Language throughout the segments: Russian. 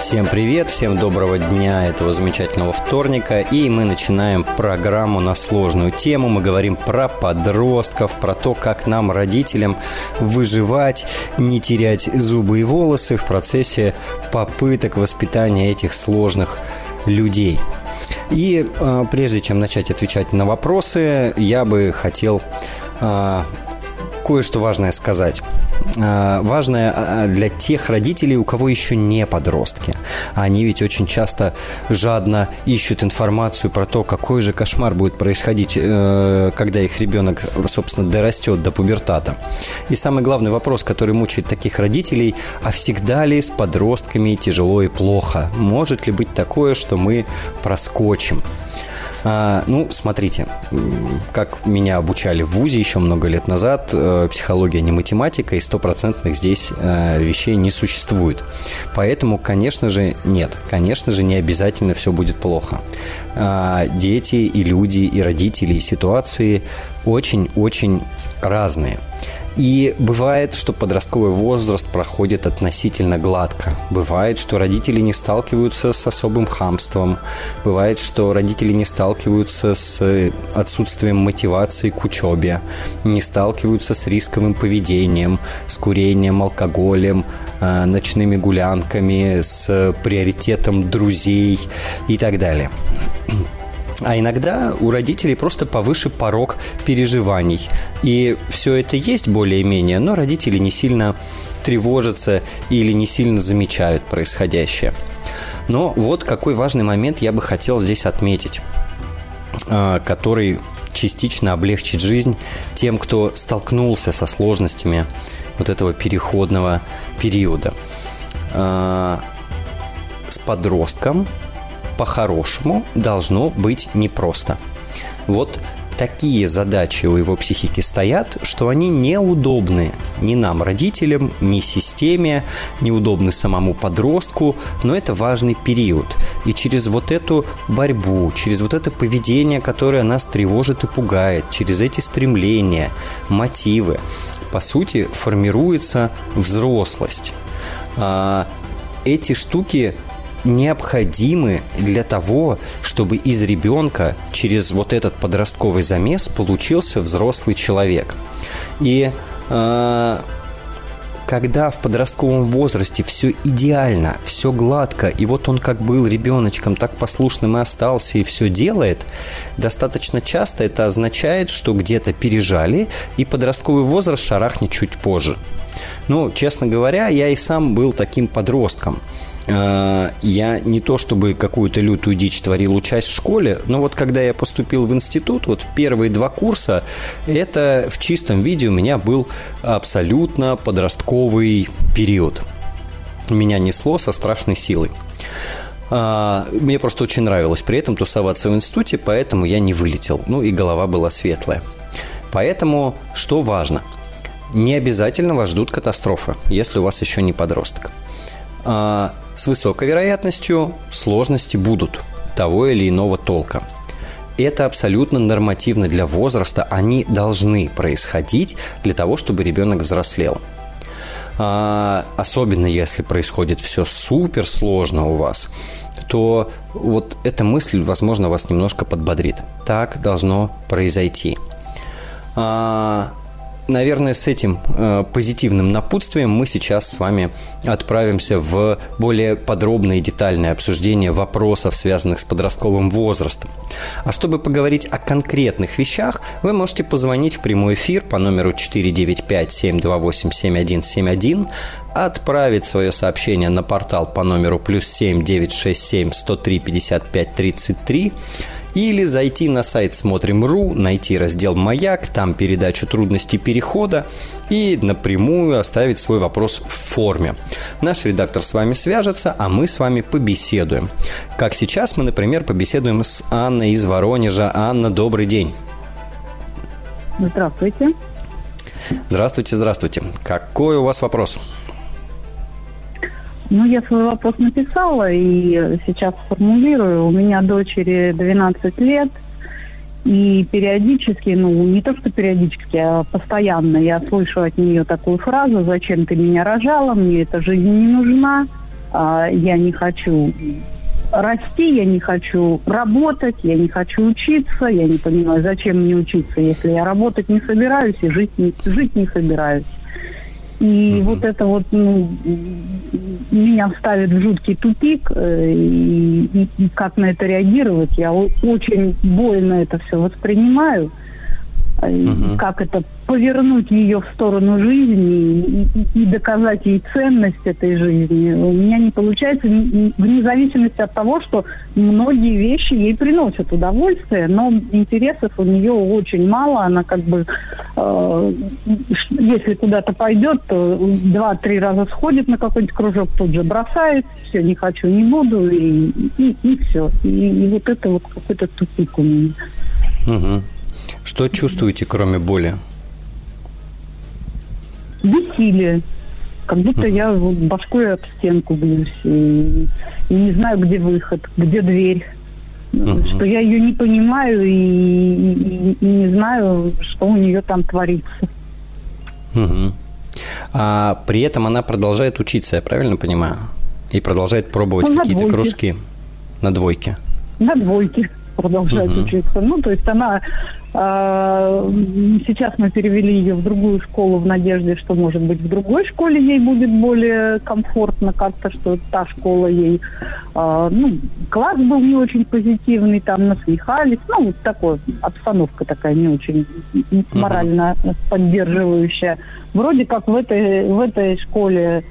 Всем привет, всем доброго дня этого замечательного вторника. И мы начинаем программу на сложную тему. Мы говорим про подростков, про то, как нам, родителям, выживать, не терять зубы и волосы в процессе попыток воспитания этих сложных людей. И э, прежде чем начать отвечать на вопросы, я бы хотел э, кое-что важное сказать. А, важное а, для тех родителей, у кого еще не подростки. Они ведь очень часто жадно ищут информацию про то, какой же кошмар будет происходить, э, когда их ребенок, собственно, дорастет до пубертата. И самый главный вопрос, который мучает таких родителей, а всегда ли с подростками тяжело и плохо? Может ли быть такое, что мы проскочим? А, ну, смотрите, как меня обучали в ВУЗе еще много лет назад, э, психология не математика, и стопроцентных здесь э, вещей не существует. Поэтому, конечно же, нет. Конечно же, не обязательно все будет плохо. А, дети и люди, и родители, и ситуации очень-очень разные. И бывает, что подростковый возраст проходит относительно гладко. Бывает, что родители не сталкиваются с особым хамством. Бывает, что родители не сталкиваются с отсутствием мотивации к учебе. Не сталкиваются с рисковым поведением, с курением, алкоголем, э, ночными гулянками, с приоритетом друзей и так далее. А иногда у родителей просто повыше порог переживаний. И все это есть более-менее, но родители не сильно тревожатся или не сильно замечают происходящее. Но вот какой важный момент я бы хотел здесь отметить, а, который частично облегчит жизнь тем, кто столкнулся со сложностями вот этого переходного периода. А, с подростком по-хорошему должно быть непросто. Вот такие задачи у его психики стоят, что они неудобны ни нам, родителям, ни системе, неудобны самому подростку, но это важный период. И через вот эту борьбу, через вот это поведение, которое нас тревожит и пугает, через эти стремления, мотивы, по сути, формируется взрослость. А, эти штуки необходимы для того, чтобы из ребенка через вот этот подростковый замес получился взрослый человек. И э, когда в подростковом возрасте все идеально, все гладко, и вот он как был ребеночком, так послушным и остался, и все делает, достаточно часто это означает, что где-то пережали, и подростковый возраст шарахнет чуть позже. Ну, честно говоря, я и сам был таким подростком – Э, я не то чтобы какую-то лютую дичь творил, учась в школе, но вот когда я поступил в институт, вот первые два курса, это в чистом виде у меня был абсолютно подростковый период. Меня несло со страшной силой. А, мне просто очень нравилось при этом тусоваться в институте, поэтому я не вылетел. Ну и голова была светлая. Поэтому что важно? Не обязательно вас ждут катастрофы, если у вас еще не подросток. С высокой вероятностью сложности будут того или иного толка. Это абсолютно нормативно для возраста, они должны происходить для того, чтобы ребенок взрослел. А, особенно если происходит все супер сложно у вас, то вот эта мысль, возможно, вас немножко подбодрит. Так должно произойти. А, наверное, с этим э, позитивным напутствием мы сейчас с вами отправимся в более подробное и детальное обсуждение вопросов, связанных с подростковым возрастом. А чтобы поговорить о конкретных вещах, вы можете позвонить в прямой эфир по номеру 495-728-7171, отправить свое сообщение на портал по номеру плюс 7 967 103 55 33 или зайти на сайт Смотрим.ру, найти раздел «Маяк», там передачу трудностей перехода и напрямую оставить свой вопрос в форме. Наш редактор с вами свяжется, а мы с вами побеседуем. Как сейчас мы, например, побеседуем с Анной из Воронежа. Анна, добрый день. Здравствуйте. Здравствуйте, здравствуйте. Какой у вас вопрос? Ну, я свой вопрос написала и сейчас сформулирую. У меня дочери 12 лет, и периодически, ну, не то что периодически, а постоянно я слышу от нее такую фразу «Зачем ты меня рожала? Мне эта жизнь не нужна, а, я не хочу расти, я не хочу работать, я не хочу учиться, я не понимаю, зачем мне учиться, если я работать не собираюсь и жить не, жить не собираюсь». И угу. вот это вот ну, меня ставит в жуткий тупик, э, и, и, и как на это реагировать, я очень больно это все воспринимаю угу. Как это повернуть ее в сторону жизни и, и доказать ей ценность этой жизни. У меня не получается, вне зависимости от того, что многие вещи ей приносят удовольствие, но интересов у нее очень мало. Она как бы, э, если куда-то пойдет, то два-три раза сходит на какой-нибудь кружок, тут же бросает, все, не хочу, не буду, и, и, и все. И, и вот это вот какой-то тупик у меня. Угу. Что чувствуете, кроме боли? Бессилие. Как будто я вот башкой об стенку бьюсь и, и не знаю, где выход, где дверь. Uh-huh. Что я ее не понимаю и, и, и не знаю, что у нее там творится. Uh-huh. А при этом она продолжает учиться, я правильно понимаю? И продолжает пробовать ну, какие-то кружки на двойке. На двойке продолжает uh-huh. учиться. Ну, то есть она э, сейчас мы перевели ее в другую школу в надежде, что, может быть, в другой школе ей будет более комфортно как-то, что та школа ей, э, ну, класс был не очень позитивный, там насмехались, ну, вот такой, обстановка такая не очень морально uh-huh. поддерживающая. Вроде как в этой, в этой школе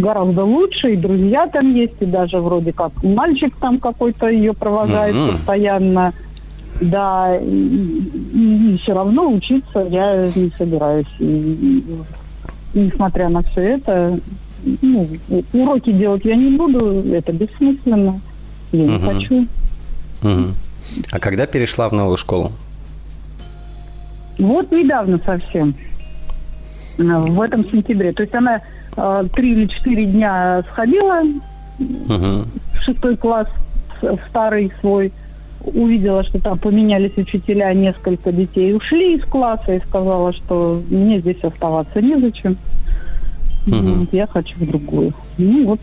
гораздо лучше, и друзья там есть, и даже вроде как мальчик там какой-то ее провожает mm-hmm. постоянно. Да, и, и, и все равно учиться я не собираюсь. И, и, несмотря на все это, ну, уроки делать я не буду, это бессмысленно. Я mm-hmm. не хочу. Mm-hmm. А когда перешла в новую школу? Вот недавно совсем. В этом сентябре. То есть она Э, три или четыре дня сходила uh-huh. в шестой класс, в старый свой, увидела, что там поменялись учителя, несколько детей ушли из класса и сказала, что мне здесь оставаться незачем. Uh-huh. Я хочу в другую. Ну вот.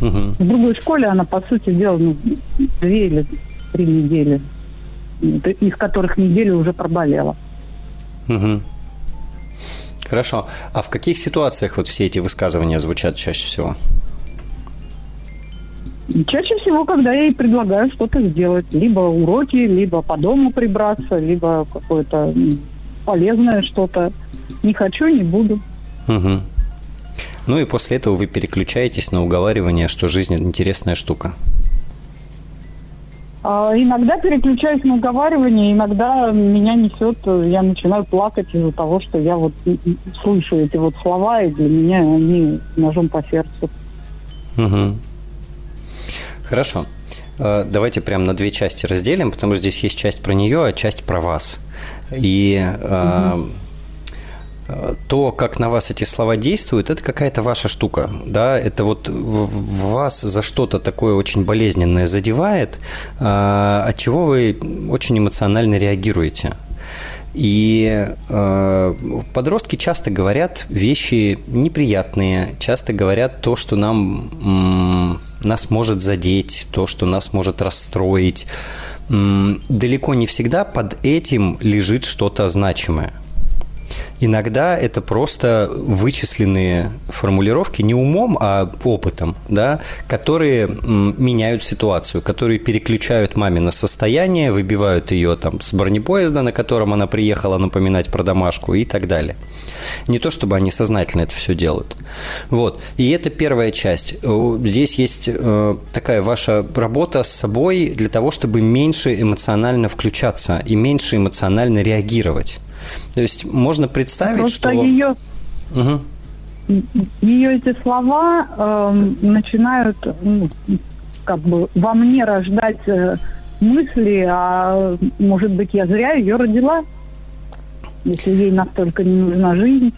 Uh-huh. В другой школе она, по сути дела, ну, две или три недели, из которых неделю уже проболела. Uh-huh. Хорошо. А в каких ситуациях вот все эти высказывания звучат чаще всего? Чаще всего, когда я ей предлагаю что-то сделать. Либо уроки, либо по дому прибраться, либо какое-то полезное что-то. Не хочу, не буду. Угу. Ну и после этого вы переключаетесь на уговаривание, что жизнь – интересная штука. А, иногда переключаюсь на уговаривание, иногда меня несет, я начинаю плакать из-за того, что я вот слышу эти вот слова, и для меня они ножом по сердцу. Угу. Хорошо. А, давайте прям на две части разделим, потому что здесь есть часть про нее, а часть про вас. И угу то, как на вас эти слова действуют, это какая-то ваша штука, да, это вот в вас за что-то такое очень болезненное задевает, а, от чего вы очень эмоционально реагируете. И э, подростки часто говорят вещи неприятные, часто говорят то, что нам, нас может задеть, то, что нас может расстроить. Далеко не всегда под этим лежит что-то значимое. Иногда это просто вычисленные формулировки не умом, а опытом, да, которые меняют ситуацию, которые переключают маме на состояние, выбивают ее там с бронепоезда, на котором она приехала напоминать про домашку и так далее. Не то, чтобы они сознательно это все делают. Вот. И это первая часть. Здесь есть э, такая ваша работа с собой для того, чтобы меньше эмоционально включаться и меньше эмоционально реагировать. То есть можно представить, Просто что... Ее... Угу. Ее эти слова э, начинают ну, как бы во мне рождать э, мысли, а может быть я зря ее родила, если ей настолько не нужна жизнь.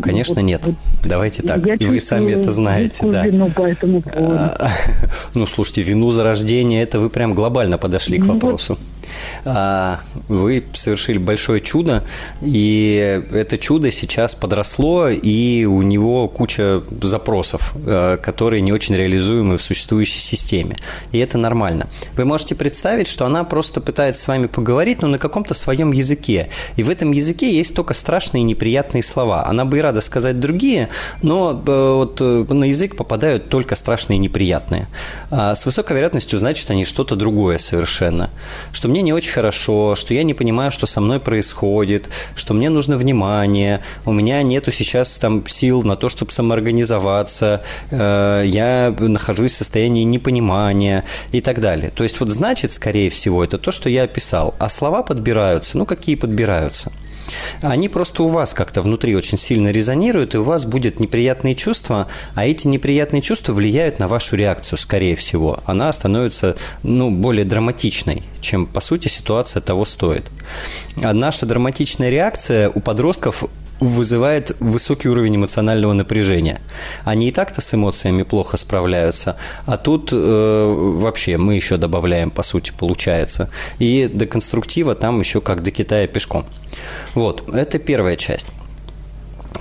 Конечно, вот, нет. Давайте так. Я и вы сами это знаете, да. Вину по этому поводу. Ну, слушайте, вину за рождение, это вы прям глобально подошли к ну вопросу. А, вы совершили большое чудо, и это чудо сейчас подросло, и у него куча запросов, э, которые не очень реализуемы в существующей системе. И это нормально. Вы можете представить, что она просто пытается с вами поговорить, но на каком-то своем языке. И в этом языке есть только страшные и неприятные слова. Она бы и рада сказать другие, но э, вот э, на язык попадают только страшные и неприятные. А с высокой вероятностью значит они что-то другое совершенно. Что мне не очень хорошо, что я не понимаю, что со мной происходит, что мне нужно внимание, у меня нету сейчас там сил на то, чтобы самоорганизоваться, э, я нахожусь в состоянии непонимания и так далее. То есть вот значит, скорее всего, это то, что я описал. А слова подбираются, ну какие подбираются? Они просто у вас как-то внутри очень сильно резонируют, и у вас будет неприятные чувства, а эти неприятные чувства влияют на вашу реакцию, скорее всего. Она становится ну, более драматичной, чем, по сути, ситуация того стоит. А наша драматичная реакция у подростков вызывает высокий уровень эмоционального напряжения. Они и так-то с эмоциями плохо справляются, а тут э, вообще мы еще добавляем, по сути, получается. И до конструктива там еще как до Китая пешком. Вот, это первая часть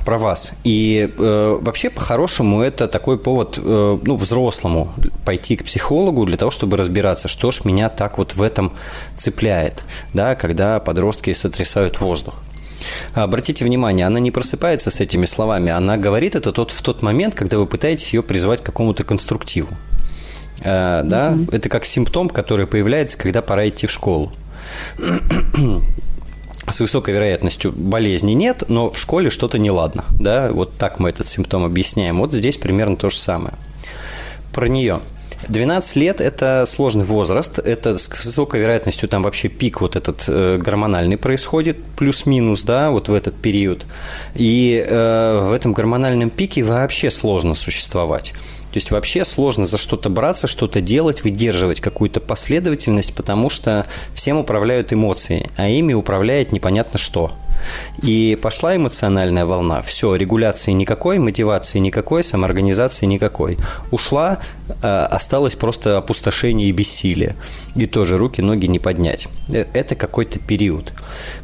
про вас. И э, вообще, по-хорошему, это такой повод, э, ну, взрослому пойти к психологу для того, чтобы разбираться, что ж меня так вот в этом цепляет, да, когда подростки сотрясают воздух. Обратите внимание, она не просыпается с этими словами, она говорит это тот, в тот момент, когда вы пытаетесь ее призвать к какому-то конструктиву. Э, да, mm-hmm. это как симптом, который появляется, когда пора идти в школу. С высокой вероятностью болезни нет, но в школе что-то неладно. Да? Вот так мы этот симптом объясняем. Вот здесь примерно то же самое. Про нее. 12 лет – это сложный возраст, это с высокой вероятностью там вообще пик вот этот э, гормональный происходит, плюс-минус, да, вот в этот период. И э, в этом гормональном пике вообще сложно существовать. То есть вообще сложно за что-то браться, что-то делать, выдерживать какую-то последовательность, потому что всем управляют эмоции, а ими управляет непонятно что. И пошла эмоциональная волна. Все, регуляции никакой, мотивации никакой, самоорганизации никакой. Ушла, э, осталось просто опустошение и бессилие. И тоже руки, ноги не поднять. Э, это какой-то период.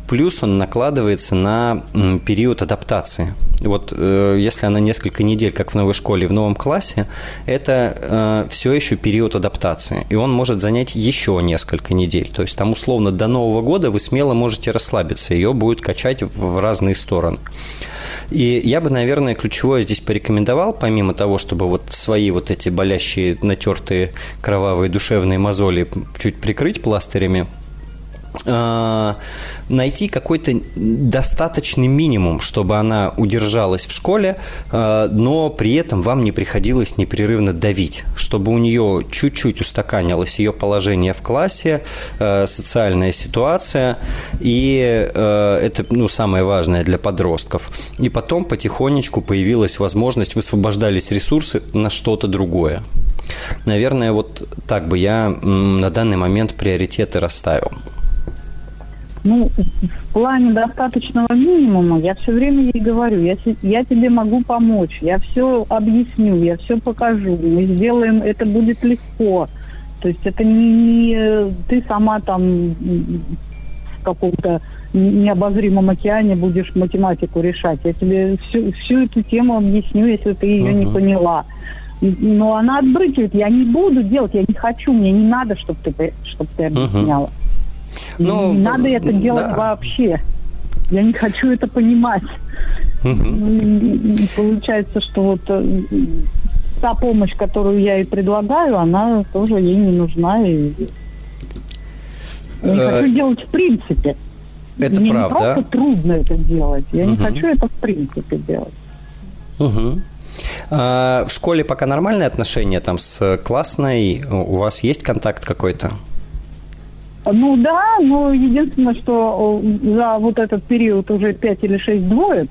Плюс он накладывается на период адаптации. Вот э, если она несколько недель, как в новой школе, в новом классе, это все еще период адаптации. И он может занять еще несколько недель. То есть там условно до Нового года вы смело можете расслабиться. Ее будет качать качать в разные стороны. И я бы, наверное, ключевое здесь порекомендовал, помимо того, чтобы вот свои вот эти болящие, натертые, кровавые душевные мозоли чуть прикрыть пластырями – найти какой-то достаточный минимум, чтобы она удержалась в школе, э, но при этом вам не приходилось непрерывно давить, чтобы у нее чуть-чуть устаканилось ее положение в классе, э, социальная ситуация, и это ну, самое важное для подростков. И потом потихонечку появилась возможность, высвобождались ресурсы на что-то другое. Наверное, вот так бы я на данный момент приоритеты расставил. Ну, в плане достаточного минимума я все время ей говорю, я, я тебе могу помочь, я все объясню, я все покажу, мы сделаем, это будет легко. То есть это не, не ты сама там в каком-то необозримом океане будешь математику решать. Я тебе всю, всю эту тему объясню, если ты ее uh-huh. не поняла. Но она отбрыкивает, я не буду делать, я не хочу, мне не надо, чтобы ты, чтобы ты объясняла. Uh-huh. Ну, не надо это делать да. вообще. Я не хочу это понимать. Угу. Получается, что вот э, та помощь, которую я ей предлагаю, она тоже ей не нужна. И я не хочу э, делать в принципе. Это Мне правда. не просто трудно это делать. Я угу. не хочу это в принципе делать. Угу. А в школе пока нормальные отношения там с классной? У вас есть контакт какой-то? Ну да, но единственное, что за вот этот период уже 5 или 6 двоек,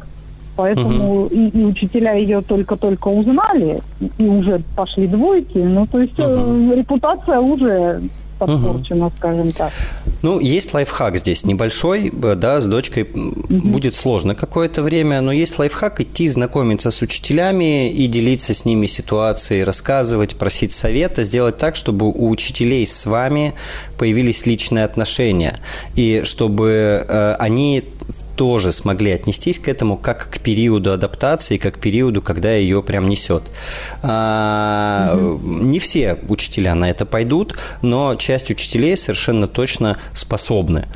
поэтому угу. и, и учителя ее только-только узнали, и уже пошли двойки. Ну, то есть угу. репутация уже подпорчено, угу. скажем так. Ну, есть лайфхак здесь небольшой, да, с дочкой угу. будет сложно какое-то время, но есть лайфхак идти знакомиться с учителями и делиться с ними ситуацией, рассказывать, просить совета, сделать так, чтобы у учителей с вами появились личные отношения, и чтобы э, они тоже смогли отнестись к этому как к периоду адаптации, как к периоду, когда ее прям несет. А, угу. Не все учителя на это пойдут, но часть учителей совершенно точно способны.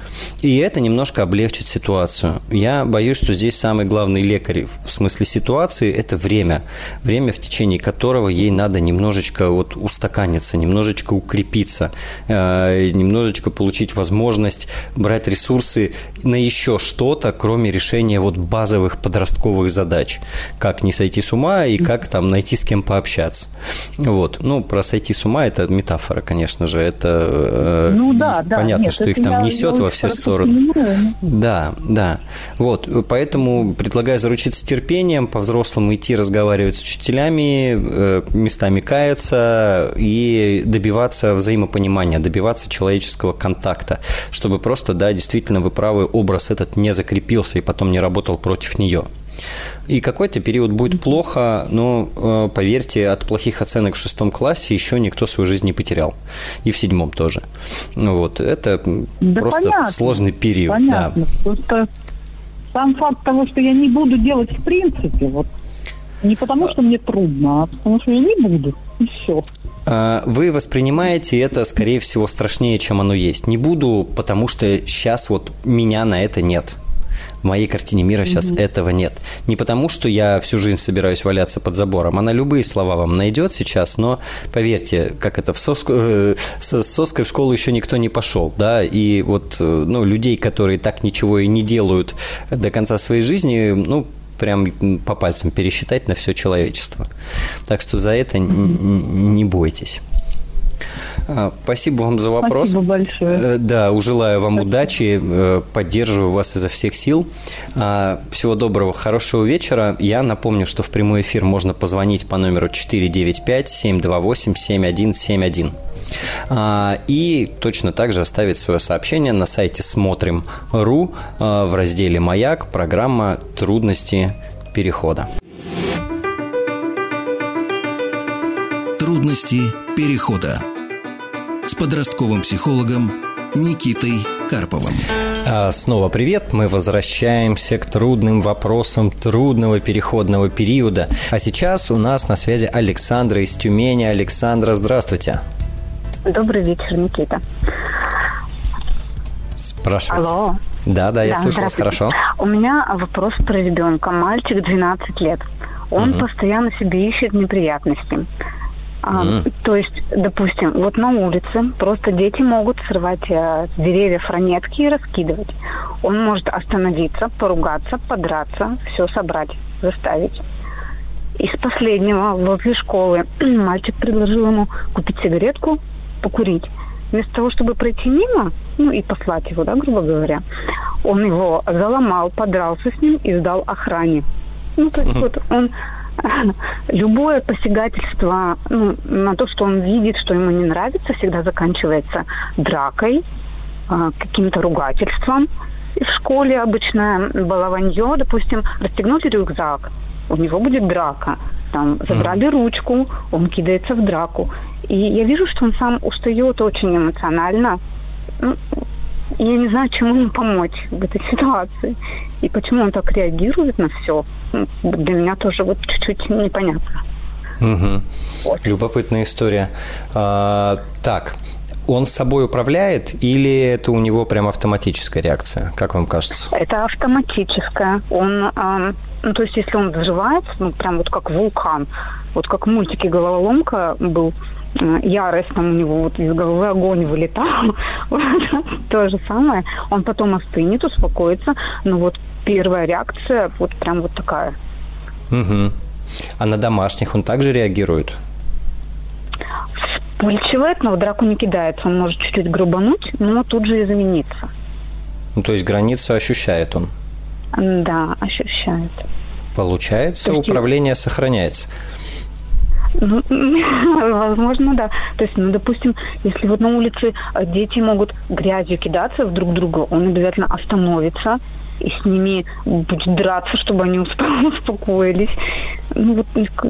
И это немножко облегчит ситуацию. Я боюсь, что здесь самый главный лекарь в смысле ситуации – это время. Время, в течение которого ей надо немножечко вот устаканиться, немножечко укрепиться, э, немножечко получить возможность брать ресурсы на еще что-то, кроме решения вот базовых подростковых задач. Как не сойти с ума и как там найти с кем пообщаться. Вот. Ну, про сойти с ума это метафора, конечно же. Это э, ну, да, понятно, да. что их там несет во все стороны. Да, да. Вот. Поэтому предлагаю заручиться терпением, по-взрослому идти разговаривать с учителями, э, местами каяться и добиваться взаимопонимания, добиваться человеческого контакта, чтобы просто, да, действительно вы правы, образ этот не закрепился закрепился и потом не работал против нее. И какой-то период будет плохо, но э, поверьте, от плохих оценок в шестом классе еще никто свою жизнь не потерял. И в седьмом тоже. Вот. Это да просто понятно, сложный период. Понятно. Да. Просто сам факт того, что я не буду делать в принципе, вот не потому, что мне трудно, а потому что я не буду. И все. А, вы воспринимаете это, скорее всего, страшнее, чем оно есть. Не буду, потому что сейчас вот меня на это нет. В моей картине мира сейчас mm-hmm. этого нет. Не потому, что я всю жизнь собираюсь валяться под забором. Она любые слова вам найдет сейчас, но поверьте, как это в соску, э, с соской в школу еще никто не пошел, да, и вот э, ну, людей, которые так ничего и не делают до конца своей жизни, ну, прям по пальцам пересчитать на все человечество. Так что за это не бойтесь. А, спасибо вам за вопрос. Спасибо большое. Э, да, желаю вам Спасибо. удачи, э, поддерживаю вас изо всех сил. А, всего доброго, хорошего вечера. Я напомню, что в прямой эфир можно позвонить по номеру 495-728-7171. А, и точно так же оставить свое сообщение на сайте смотрим.ру в разделе «Маяк» программа «Трудности перехода». Трудности перехода с подростковым психологом Никитой Карповым. А снова привет. Мы возвращаемся к трудным вопросам трудного переходного периода. А сейчас у нас на связи Александра из Тюмени. Александра, здравствуйте. Добрый вечер, Никита. Спрашивайте. Алло. Да, да, я да, слышу вас хорошо. У меня вопрос про ребенка. Мальчик 12 лет. Он угу. постоянно себе ищет неприятности. А, mm. То есть, допустим, вот на улице просто дети могут срывать э, с деревьев ранетки и раскидывать. Он может остановиться, поругаться, подраться, все собрать, заставить. Из последнего, возле школы, мальчик предложил ему купить сигаретку, покурить. Вместо того, чтобы пройти мимо, ну и послать его, да, грубо говоря, он его заломал, подрался с ним и сдал охране. Ну, то есть вот он любое посягательство ну, на то, что он видит, что ему не нравится, всегда заканчивается дракой, а, каким-то ругательством. И в школе обычное балованье, допустим, расстегнуть рюкзак, у него будет драка. Там забрали mm. ручку, он кидается в драку. И я вижу, что он сам устает очень эмоционально. Ну, я не знаю, чему ему помочь в этой ситуации. И почему он так реагирует на все для меня тоже вот чуть-чуть непонятно. Угу. Вот. Любопытная история. А, так, он с собой управляет или это у него прям автоматическая реакция? Как вам кажется? Это автоматическая. Он, э, ну, то есть, если он взрывается, ну, прям вот как вулкан, вот как в мультике «Головоломка» был, э, ярость там у него вот из головы огонь вылетал. То же самое. Он потом остынет, успокоится, но вот первая реакция вот прям вот такая. Угу. А на домашних он также реагирует? Вспыльчивает, но в драку не кидается. Он может чуть-чуть грубануть, но тут же измениться. Ну, то есть границу ощущает он? Да, ощущает. Получается, есть... управление сохраняется. Ну, возможно, да. То есть, ну, допустим, если вот на улице э, дети могут грязью кидаться в друг друга, он обязательно остановится и с ними будет драться, чтобы они успокоились. Ну вот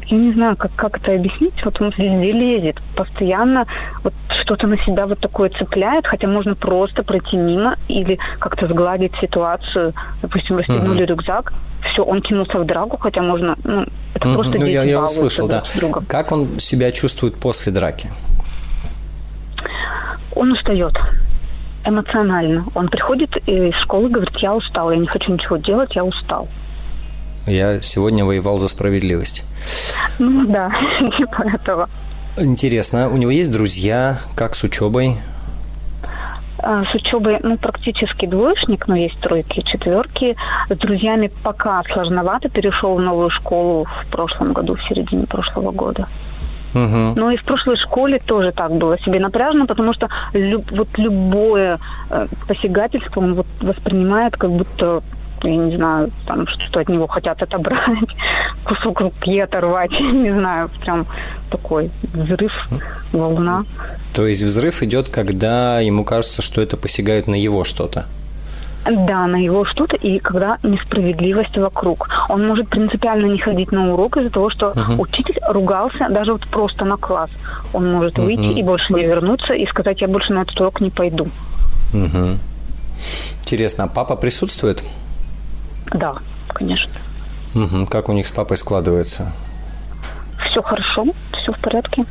я не знаю, как, как это объяснить. Вот он везде лезет, постоянно вот что-то на себя вот такое цепляет, хотя можно просто пройти мимо или как-то сгладить ситуацию. Допустим, расстегнули uh-huh. рюкзак, все, он кинулся в драку, хотя можно, ну, это uh-huh. просто ну, я, я услышал, да. Как он себя чувствует после драки? Он устает эмоционально. Он приходит из школы и говорит, я устал, я не хочу ничего делать, я устал. Я сегодня воевал за справедливость. Ну да, типа этого. Интересно, у него есть друзья? Как с учебой? А, с учебой, ну, практически двоечник, но есть тройки четверки. С друзьями пока сложновато. Перешел в новую школу в прошлом году, в середине прошлого года. Угу. Но и в прошлой школе тоже так было себе напряжно, потому что люб, вот любое э, посягательство он вот воспринимает как будто я не знаю, там что от него хотят отобрать, кусок руки оторвать, не знаю, прям такой взрыв, волна. То есть взрыв идет, когда ему кажется, что это посягает на его что-то? Да, на его что-то, и когда несправедливость вокруг. Он может принципиально не ходить на урок из-за того, что uh-huh. учитель ругался даже вот просто на класс. Он может uh-huh. выйти и больше не вернуться и сказать, я больше на этот урок не пойду. Uh-huh. Интересно, а папа присутствует? Да, конечно. Угу. Как у них с папой складывается? Все хорошо, все в порядке.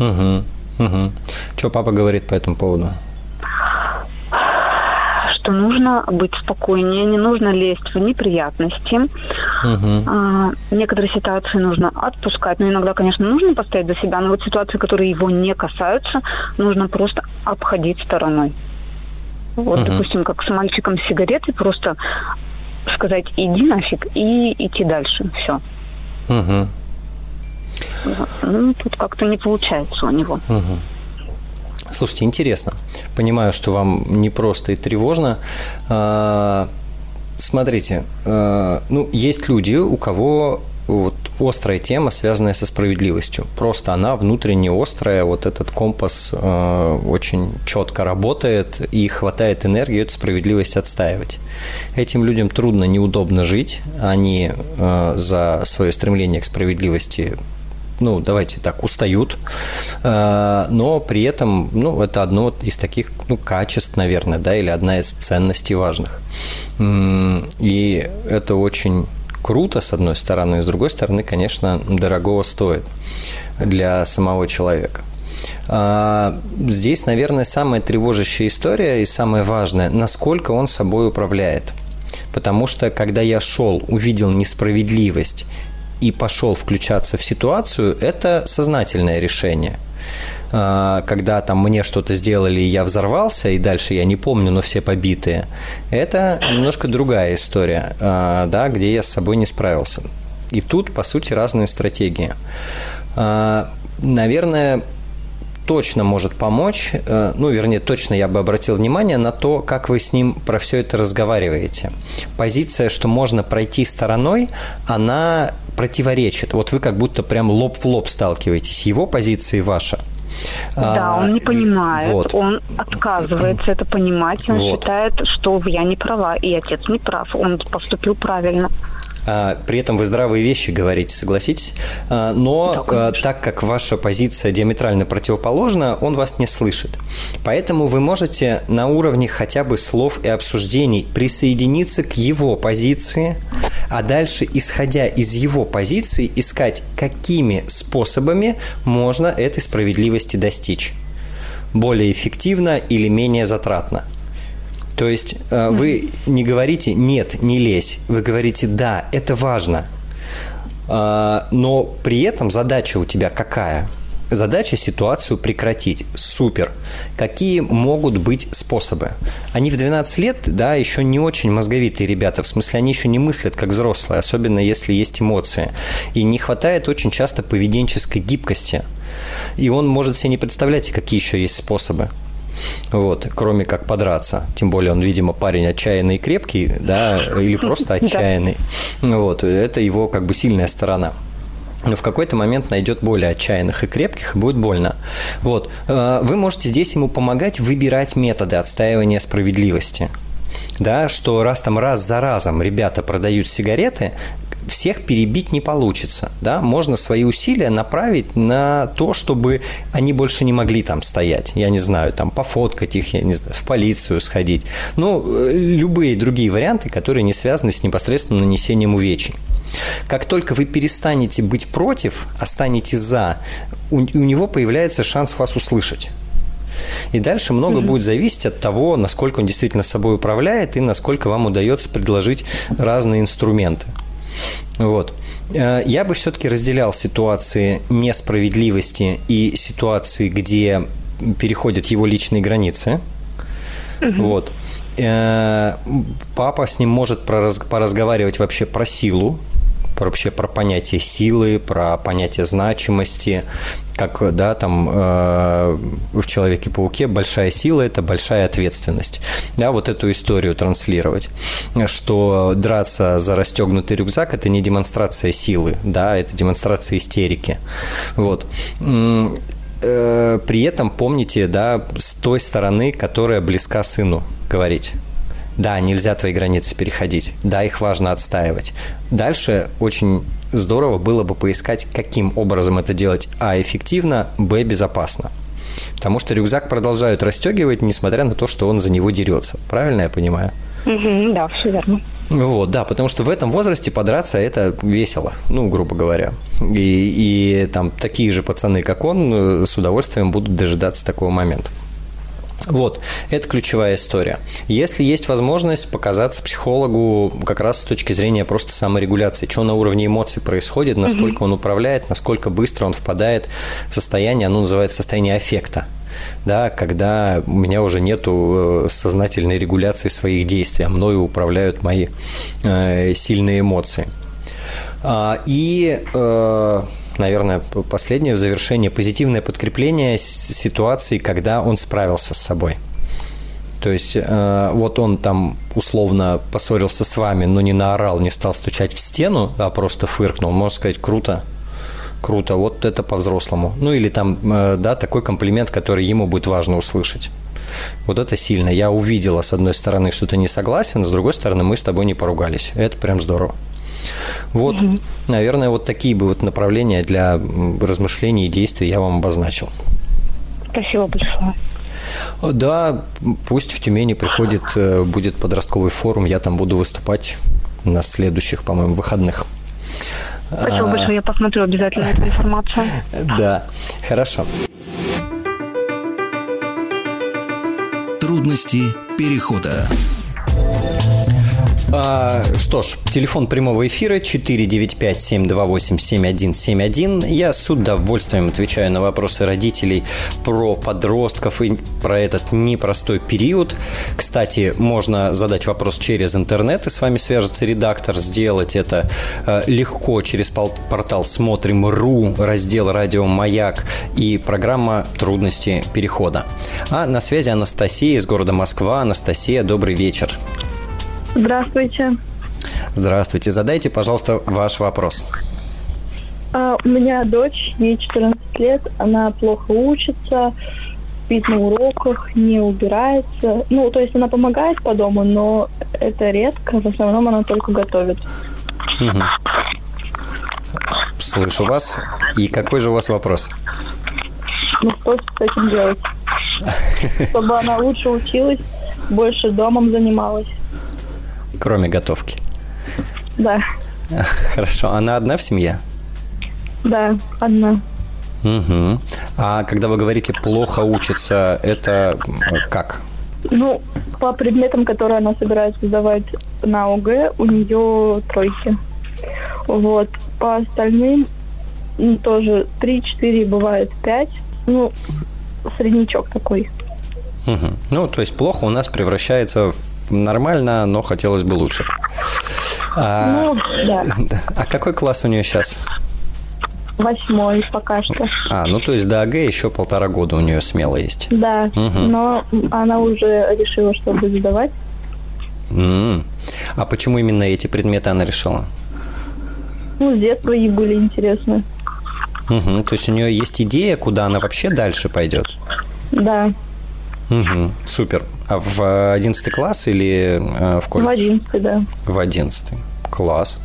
Угу. Угу. Что папа говорит по этому поводу? Что нужно быть спокойнее, не нужно лезть в неприятности. Угу. А, некоторые ситуации нужно отпускать, но иногда, конечно, нужно постоять за себя, но вот ситуации, которые его не касаются, нужно просто обходить стороной. Вот, угу. допустим, как с мальчиком с сигаретой, просто сказать иди нафиг и идти дальше. Все. Угу. Ну, тут как-то не получается у него. Угу. Слушайте, интересно. Понимаю, что вам непросто и тревожно. А, смотрите, а, ну, есть люди, у кого вот острая тема, связанная со справедливостью. Просто она внутренне острая, вот этот компас э, очень четко работает и хватает энергии эту справедливость отстаивать. Этим людям трудно, неудобно жить, они за свое стремление к справедливости ну, давайте так, устают, э, но при этом, ну, это одно из таких, ну, качеств, наверное, да, или одна из ценностей важных. И это очень круто, с одной стороны, и с другой стороны, конечно, дорогого стоит для самого человека. А, здесь, наверное, самая тревожащая история и самое важное, насколько он собой управляет. Потому что, когда я шел, увидел несправедливость и пошел включаться в ситуацию, это сознательное решение – а, когда там мне что-то сделали, и я взорвался, и дальше я не помню, но все побитые, это немножко другая история, а, да, где я с собой не справился. И тут, по сути, разные стратегии. А, наверное, точно может помочь, э, ну, вернее, точно я бы обратил внимание на то, как вы с ним про все это разговариваете. Позиция, что можно пройти стороной, она противоречит. Вот вы как будто прям лоб в лоб сталкиваетесь. Его позиция и ваша – да, он не понимает, вот. он отказывается это понимать, он вот. считает, что я не права, и отец не прав, он поступил правильно. А, при этом вы здравые вещи говорите, согласитесь. А, но да, а, так как ваша позиция диаметрально противоположна, он вас не слышит. Поэтому вы можете на уровне хотя бы слов и обсуждений присоединиться к его позиции, а дальше, исходя из его позиции, искать, какими способами можно этой справедливости достичь. Более эффективно или менее затратно. То есть э, вы не говорите «нет, не лезь», вы говорите «да, это важно». Э, но при этом задача у тебя какая? Задача ситуацию прекратить. Супер. Какие могут быть способы? Они в 12 лет, да, еще не очень мозговитые ребята. В смысле, они еще не мыслят как взрослые, особенно если есть эмоции. И не хватает очень часто поведенческой гибкости. И он может себе не представлять, какие еще есть способы вот, кроме как подраться. Тем более он, видимо, парень отчаянный и крепкий, да, или просто отчаянный. Вот, это его как бы сильная сторона. но в какой-то момент найдет более отчаянных и крепких, и будет больно. Вот. Э, вы можете здесь ему помогать выбирать методы отстаивания справедливости. Да, что раз там раз за разом ребята продают сигареты, всех перебить не получится. Да? Можно свои усилия направить на то, чтобы они больше не могли там стоять. Я не знаю, там пофоткать их, я не знаю, в полицию сходить. Ну, э, любые другие варианты, которые не связаны с непосредственным нанесением увечий. Как только вы перестанете быть против, а станете за, у, у него появляется шанс вас услышать. И дальше много mm-hmm. будет зависеть от того, насколько он действительно собой управляет и насколько вам удается предложить разные инструменты. Вот. Э, я бы все-таки разделял ситуации несправедливости и ситуации, где переходят его личные границы. Угу. Вот. Э, папа с ним может поразговаривать вообще про силу, вообще про понятие силы, про понятие значимости, как да, там э, в Человеке-пауке большая сила – это большая ответственность. Да, вот эту историю транслировать, что драться за расстегнутый рюкзак – это не демонстрация силы, да, это демонстрация истерики. Вот э, при этом помните, да, с той стороны, которая близка сыну говорить. Да, нельзя твои границы переходить. Да, их важно отстаивать. Дальше очень здорово было бы поискать, каким образом это делать а эффективно, б безопасно. Потому что рюкзак продолжают расстегивать, несмотря на то, что он за него дерется. Правильно я понимаю? Угу, да, все верно. Вот, да, потому что в этом возрасте подраться это весело, ну, грубо говоря. И, и там такие же пацаны, как он, с удовольствием будут дожидаться такого момента. Вот, это ключевая история. Если есть возможность показаться психологу как раз с точки зрения просто саморегуляции, что на уровне эмоций происходит, насколько угу. он управляет, насколько быстро он впадает в состояние, оно называется состояние аффекта да, когда у меня уже нету э, сознательной регуляции своих действий, а мною управляют мои э, сильные эмоции. А, и э, наверное, последнее в завершение, позитивное подкрепление ситуации, когда он справился с собой. То есть э, вот он там условно поссорился с вами, но не наорал, не стал стучать в стену, а просто фыркнул. Можно сказать, круто, круто, вот это по-взрослому. Ну или там, э, да, такой комплимент, который ему будет важно услышать. Вот это сильно. Я увидела, с одной стороны, что ты не согласен, с другой стороны, мы с тобой не поругались. Это прям здорово. Вот, угу. наверное, вот такие бы вот направления для размышлений и действий я вам обозначил. Спасибо большое. Да, пусть в Тюмени приходит, э, будет подростковый форум, я там буду выступать на следующих, по-моему, выходных. Спасибо а... большое, я посмотрю обязательно эту информацию. Да, хорошо. Трудности перехода. А, что ж, телефон прямого эфира 495-728-7171. Я с удовольствием отвечаю на вопросы родителей про подростков и про этот непростой период. Кстати, можно задать вопрос через интернет, и с вами свяжется редактор. Сделать это э, легко через портал «Смотрим.ру», раздел «Радио Маяк» и программа «Трудности перехода». А на связи Анастасия из города Москва. Анастасия, добрый вечер. Здравствуйте. Здравствуйте. Задайте, пожалуйста, ваш вопрос. А, у меня дочь, ей 14 лет, она плохо учится, спит на уроках, не убирается. Ну, то есть она помогает по дому, но это редко. В основном она только готовит. Угу. Слышу вас. И какой же у вас вопрос? Ну, что с этим делать? Чтобы она лучше училась, больше домом занималась. Кроме готовки? Да. Хорошо. Она одна в семье? Да, одна. Угу. А когда вы говорите плохо учится, это как? Ну, по предметам, которые она собирается сдавать на ОГЭ, у нее тройки. Вот. По остальным ну, тоже 3-4, бывает 5. Ну, среднячок такой. Угу. Ну, то есть плохо у нас превращается в нормально, но хотелось бы лучше. А, ну, да. А какой класс у нее сейчас? Восьмой пока что. А, ну то есть до АГ еще полтора года у нее смело есть. Да, угу. но она уже решила, что будет сдавать. м А почему именно эти предметы она решила? Ну, с детства ей были интересны. Угу. То есть у нее есть идея, куда она вообще дальше пойдет? Да. Угу. Супер. В 11 класс или э, в колледж? В 11, да. В 11. Класс.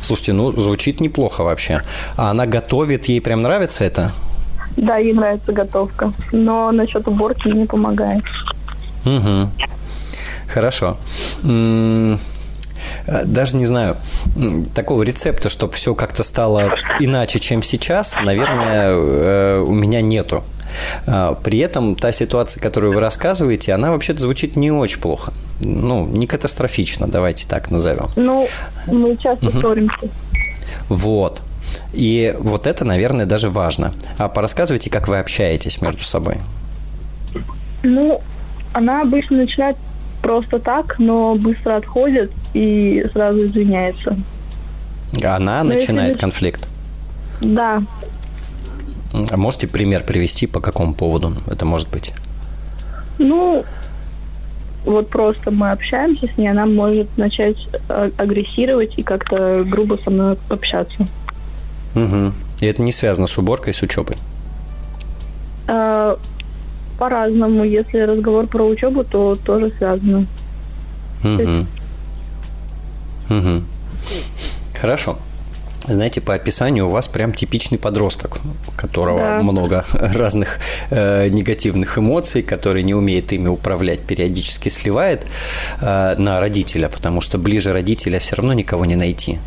Слушайте, ну, звучит неплохо вообще. А она готовит, ей прям нравится это? Да, ей нравится готовка. Но насчет уборки не помогает. Угу. Хорошо. Э, Даже не знаю, такого рецепта, чтобы все как-то стало иначе, чем сейчас, наверное, э, у меня нету. А, При этом та ситуация, которую вы рассказываете, она вообще-то звучит не очень плохо. Ну, не катастрофично, давайте так назовем. Ну, мы часто ссоримся. Вот. И вот это, наверное, даже важно. А порассказывайте, как вы общаетесь между собой. Ну, она обычно начинает просто так, но быстро отходит и сразу извиняется. Она если начинает нач- конфликт. Да, А можете пример привести, по какому поводу это может быть? ну, вот просто мы общаемся с ней, она может начать э, агрессировать и как-то грубо со мной общаться. Угу. И это не связано с уборкой, с учебой. Э, По-разному. Если разговор про учебу, то тоже связано. Угу. Угу. Хорошо. Знаете, по описанию у вас прям типичный подросток, у которого Да. много разных э, негативных эмоций, который не умеет ими управлять, периодически сливает э, на родителя, потому что ближе родителя все равно никого не найти.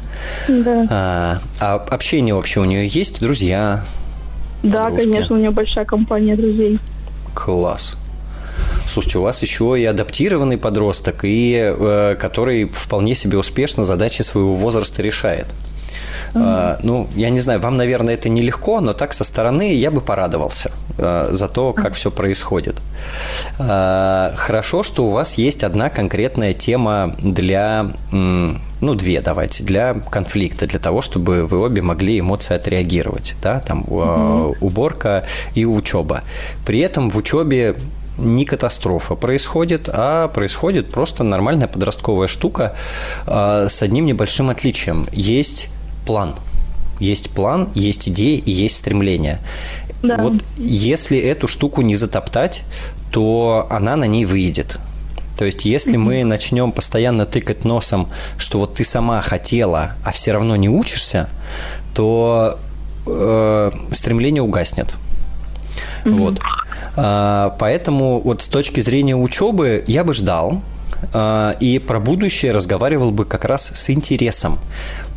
Да, А, а общение вообще у нее есть, друзья? да подружки. конечно, у нее большая компания друзей. Класс. Слушайте, у вас еще и адаптированный подросток, и э, который вполне себе успешно задачи своего возраста решает. А, ну, я не знаю, вам, наверное, это нелегко, но так со стороны я бы порадовался э, за то, как все происходит. А, хорошо, что у вас есть одна конкретная тема для, ну, две давайте, для конфликта, для того, чтобы вы обе могли эмоции отреагировать, да, там э, уборка и учеба. При этом в учебе не катастрофа происходит, а происходит просто нормальная подростковая штука э, с одним небольшим отличием. Есть план. Есть план, есть идеи и есть стремление. Да. Вот если эту штуку не затоптать, то она на ней выйдет. То есть, если мы начнем постоянно тыкать носом, что вот ты сама хотела, а все равно не учишься, то э, стремление угаснет. Вот. А, поэтому вот с точки зрения учебы я бы ждал, а, и про будущее разговаривал бы как раз с интересом.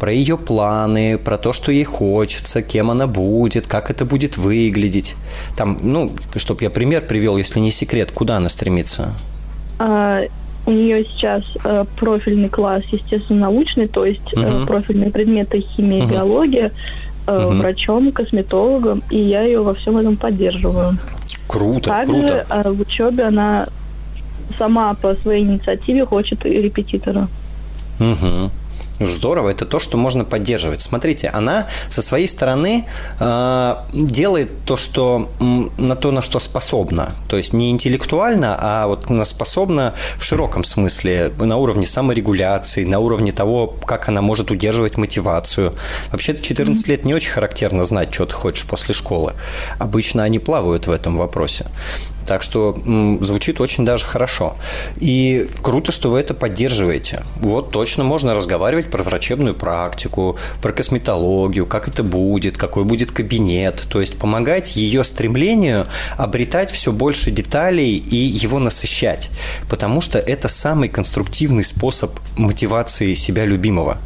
Про ее планы, про то, что ей хочется, кем она будет, как это будет выглядеть. Там, ну, чтобы я пример привел, если не секрет, куда она стремится. А, у нее сейчас э, профильный класс естественно-научный, то есть э, Мгм. профильные предметы химия, Мгм. биология, э, Мгм. врачом, косметологом, и я ее во всем этом поддерживаю. Круто, Также круто. э, в учебе она сама по своей инициативе хочет репетитора. Мгм. Здорово, это то, что можно поддерживать. Смотрите, она со своей стороны э, делает то, что на то, на что способна. То есть не интеллектуально, а вот она способна в широком смысле, на уровне саморегуляции, на уровне того, как она может удерживать мотивацию. Вообще-то 14 лет не очень характерно знать, что ты хочешь после школы. Обычно они плавают в этом вопросе. Так что звучит очень даже хорошо. И круто, что вы это поддерживаете. Вот точно можно разговаривать про врачебную практику, про косметологию, как это будет, какой будет кабинет. То есть помогать ее стремлению обретать все больше деталей и его насыщать. Потому что это самый конструктивный способ мотивации себя любимого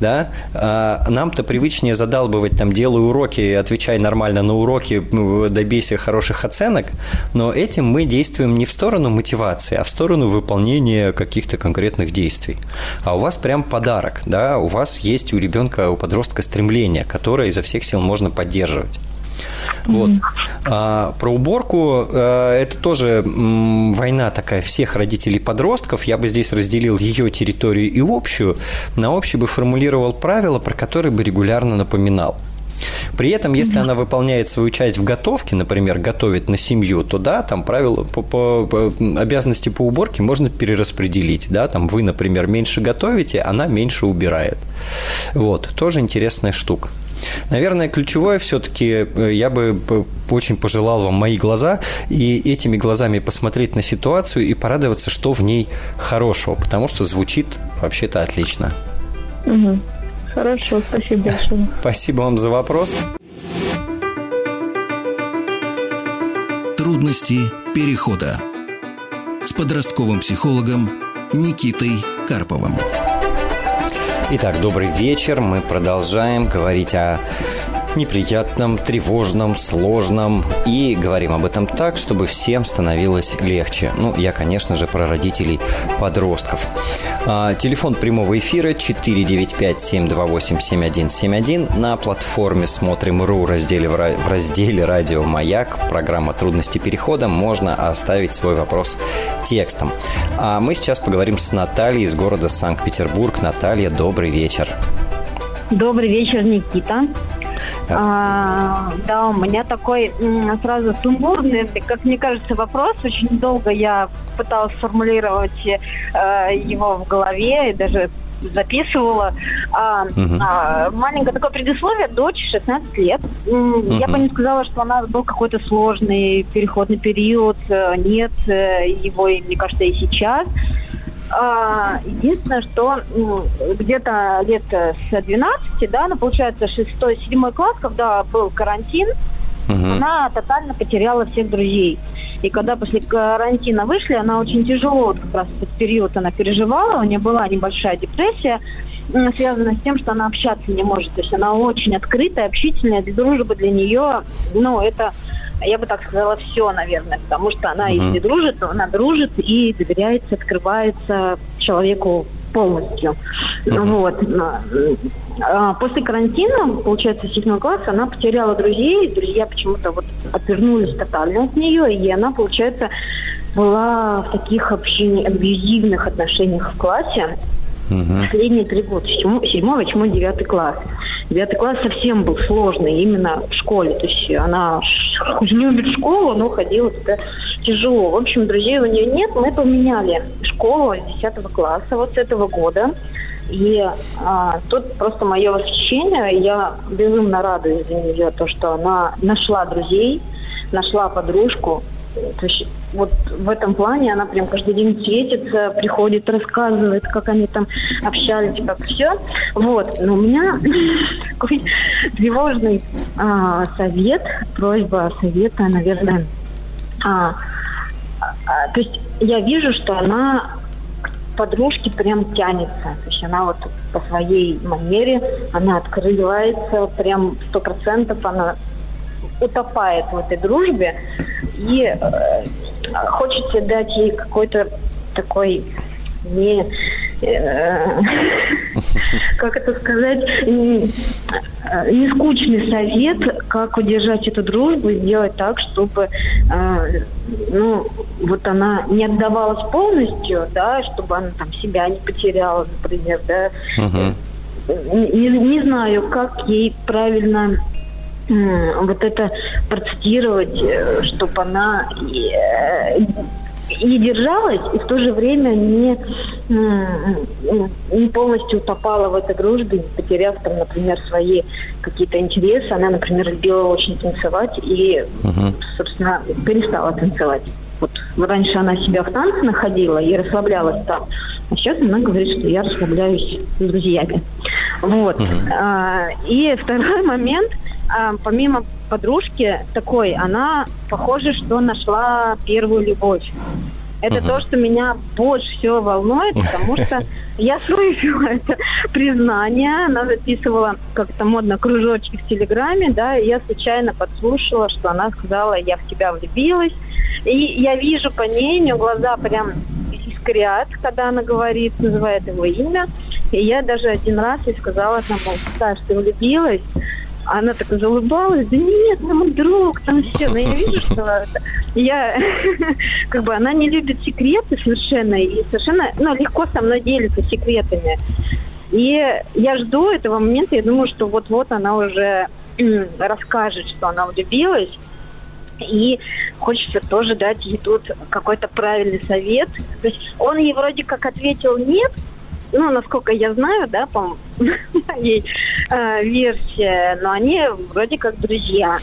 да, А нам-то привычнее задалбывать, там, делай уроки, отвечай нормально на уроки, ну, добейся хороших оценок, но этим мы действуем не в сторону мотивации, а в сторону выполнения каких-то конкретных действий. А у вас прям подарок, да, у вас есть у ребенка, у подростка стремление, которое изо всех сил можно поддерживать. Вот. А, про уборку э, это тоже м, война такая всех родителей подростков. Я бы здесь разделил ее территорию и общую. На общую бы формулировал правила, про которые бы регулярно напоминал. При этом, если она выполняет свою часть в готовке, например, готовит на семью, то да, там правила по, по- по- обязанности по уборке можно перераспределить, да, там вы, например, меньше готовите, она меньше убирает. Вот, тоже интересная штука. Наверное, ключевое все-таки э, я бы очень пожелал вам мои глаза и этими глазами посмотреть на ситуацию и порадоваться, что в ней хорошего, потому что звучит вообще-то отлично. Угу. Хорошо, спасибо большое. Спасибо вам за вопрос. Трудности перехода с подростковым психологом Никитой Карповым. Итак, добрый вечер. Мы продолжаем говорить о неприятном, тревожном, сложном. И говорим об этом так, чтобы всем становилось легче. Ну, я, конечно же, про родителей подростков. А, телефон прямого эфира 495-728-7171. На платформе «Смотрим.ру» в разделе, в разделе «Радио Маяк» программа «Трудности перехода» можно оставить свой вопрос текстом. А мы сейчас поговорим с Натальей из города Санкт-Петербург. Наталья, добрый вечер. Добрый вечер, Никита. А, да, у меня такой сразу сумбурный, как мне кажется, вопрос. Очень долго я пыталась сформулировать э, его в голове и даже записывала. А, угу. а, маленькое такое предисловие, дочь 16 лет. Угу. Я бы не сказала, что у нас был какой-то сложный переходный период. Э, нет, э, его, мне кажется, и сейчас. А, единственное, что где-то лет с 12, да, ну, получается, 6-7 класс, когда был карантин, угу. она тотально потеряла всех друзей. И когда после карантина вышли, она очень тяжело, вот как раз этот период она переживала, у нее была небольшая депрессия, связанная с тем, что она общаться не может. То есть она очень открытая, общительная, для дружбы для нее, ну, это я бы так сказала, все, наверное, потому что она, mm-hmm. если дружит, то она дружит и доверяется, открывается человеку полностью. Uh-huh. Вот. А, после карантина, получается, седьмой класс, она потеряла друзей. Друзья почему-то вот отвернулись тотально от нее, и она, получается, была в таких общении, абьюзивных отношениях в классе. Угу. Последние три года, седьмой, восьмой, девятый класс. Девятый класс совсем был сложный именно в школе. То есть она хоть любит школу, но ходила туда тяжело. В общем, друзей у нее нет. Мы поменяли школу с десятого класса вот с этого года. И а, тут просто мое восхищение. Я безумно радуюсь за нее, то, что она нашла друзей, нашла подружку, то есть вот в этом плане она прям каждый день светится, приходит, рассказывает, как они там общались, как все. Вот. Но у меня такой тревожный а, совет, просьба совета, наверное. А, а, то есть я вижу, что она к подружке прям тянется. То есть она вот по своей манере, она открывается прям сто процентов, она утопает в этой дружбе, и э, хочется дать ей какой-то такой не э, как это сказать, не, не скучный совет, как удержать эту дружбу и сделать так, чтобы э, ну, вот она не отдавалась полностью, да, чтобы она там себя не потеряла, например, да. Uh-huh. Не, не знаю, как ей правильно вот это процитировать, э, чтобы она э, не держалась и в то же время не, не полностью утопала в этой дружбе, не потеряв там, например, свои какие-то интересы. Она, например, любила очень танцевать и, uh-huh. собственно, перестала танцевать. Вот раньше она себя в танце находила и расслаблялась там, а сейчас она говорит, что я расслабляюсь с друзьями. Вот. Uh-huh. А, и второй момент – а, помимо подружки такой, она, похоже, что нашла первую любовь. Это uh-huh. то, что меня больше всего волнует, потому что я слышала это признание, она записывала как-то модно кружочки в Телеграме, да, и я случайно подслушала, что она сказала, я в тебя влюбилась. И я вижу по ней, у нее глаза прям искрят, когда она говорит, называет его имя. И я даже один раз ей сказала, там, мол, Саш, ты влюбилась? Она так залыбалась, да нет, ну мой друг, там все. Но я вижу, что я, как бы, она не любит секреты совершенно, и совершенно, ну, легко со мной делится секретами. И я жду этого момента, я думаю, что вот-вот она уже расскажет, что она влюбилась. И хочется тоже дать ей тут какой-то правильный совет. То есть он ей вроде как ответил нет, ну, насколько я знаю, да, по моей э, версии, но они вроде как друзья.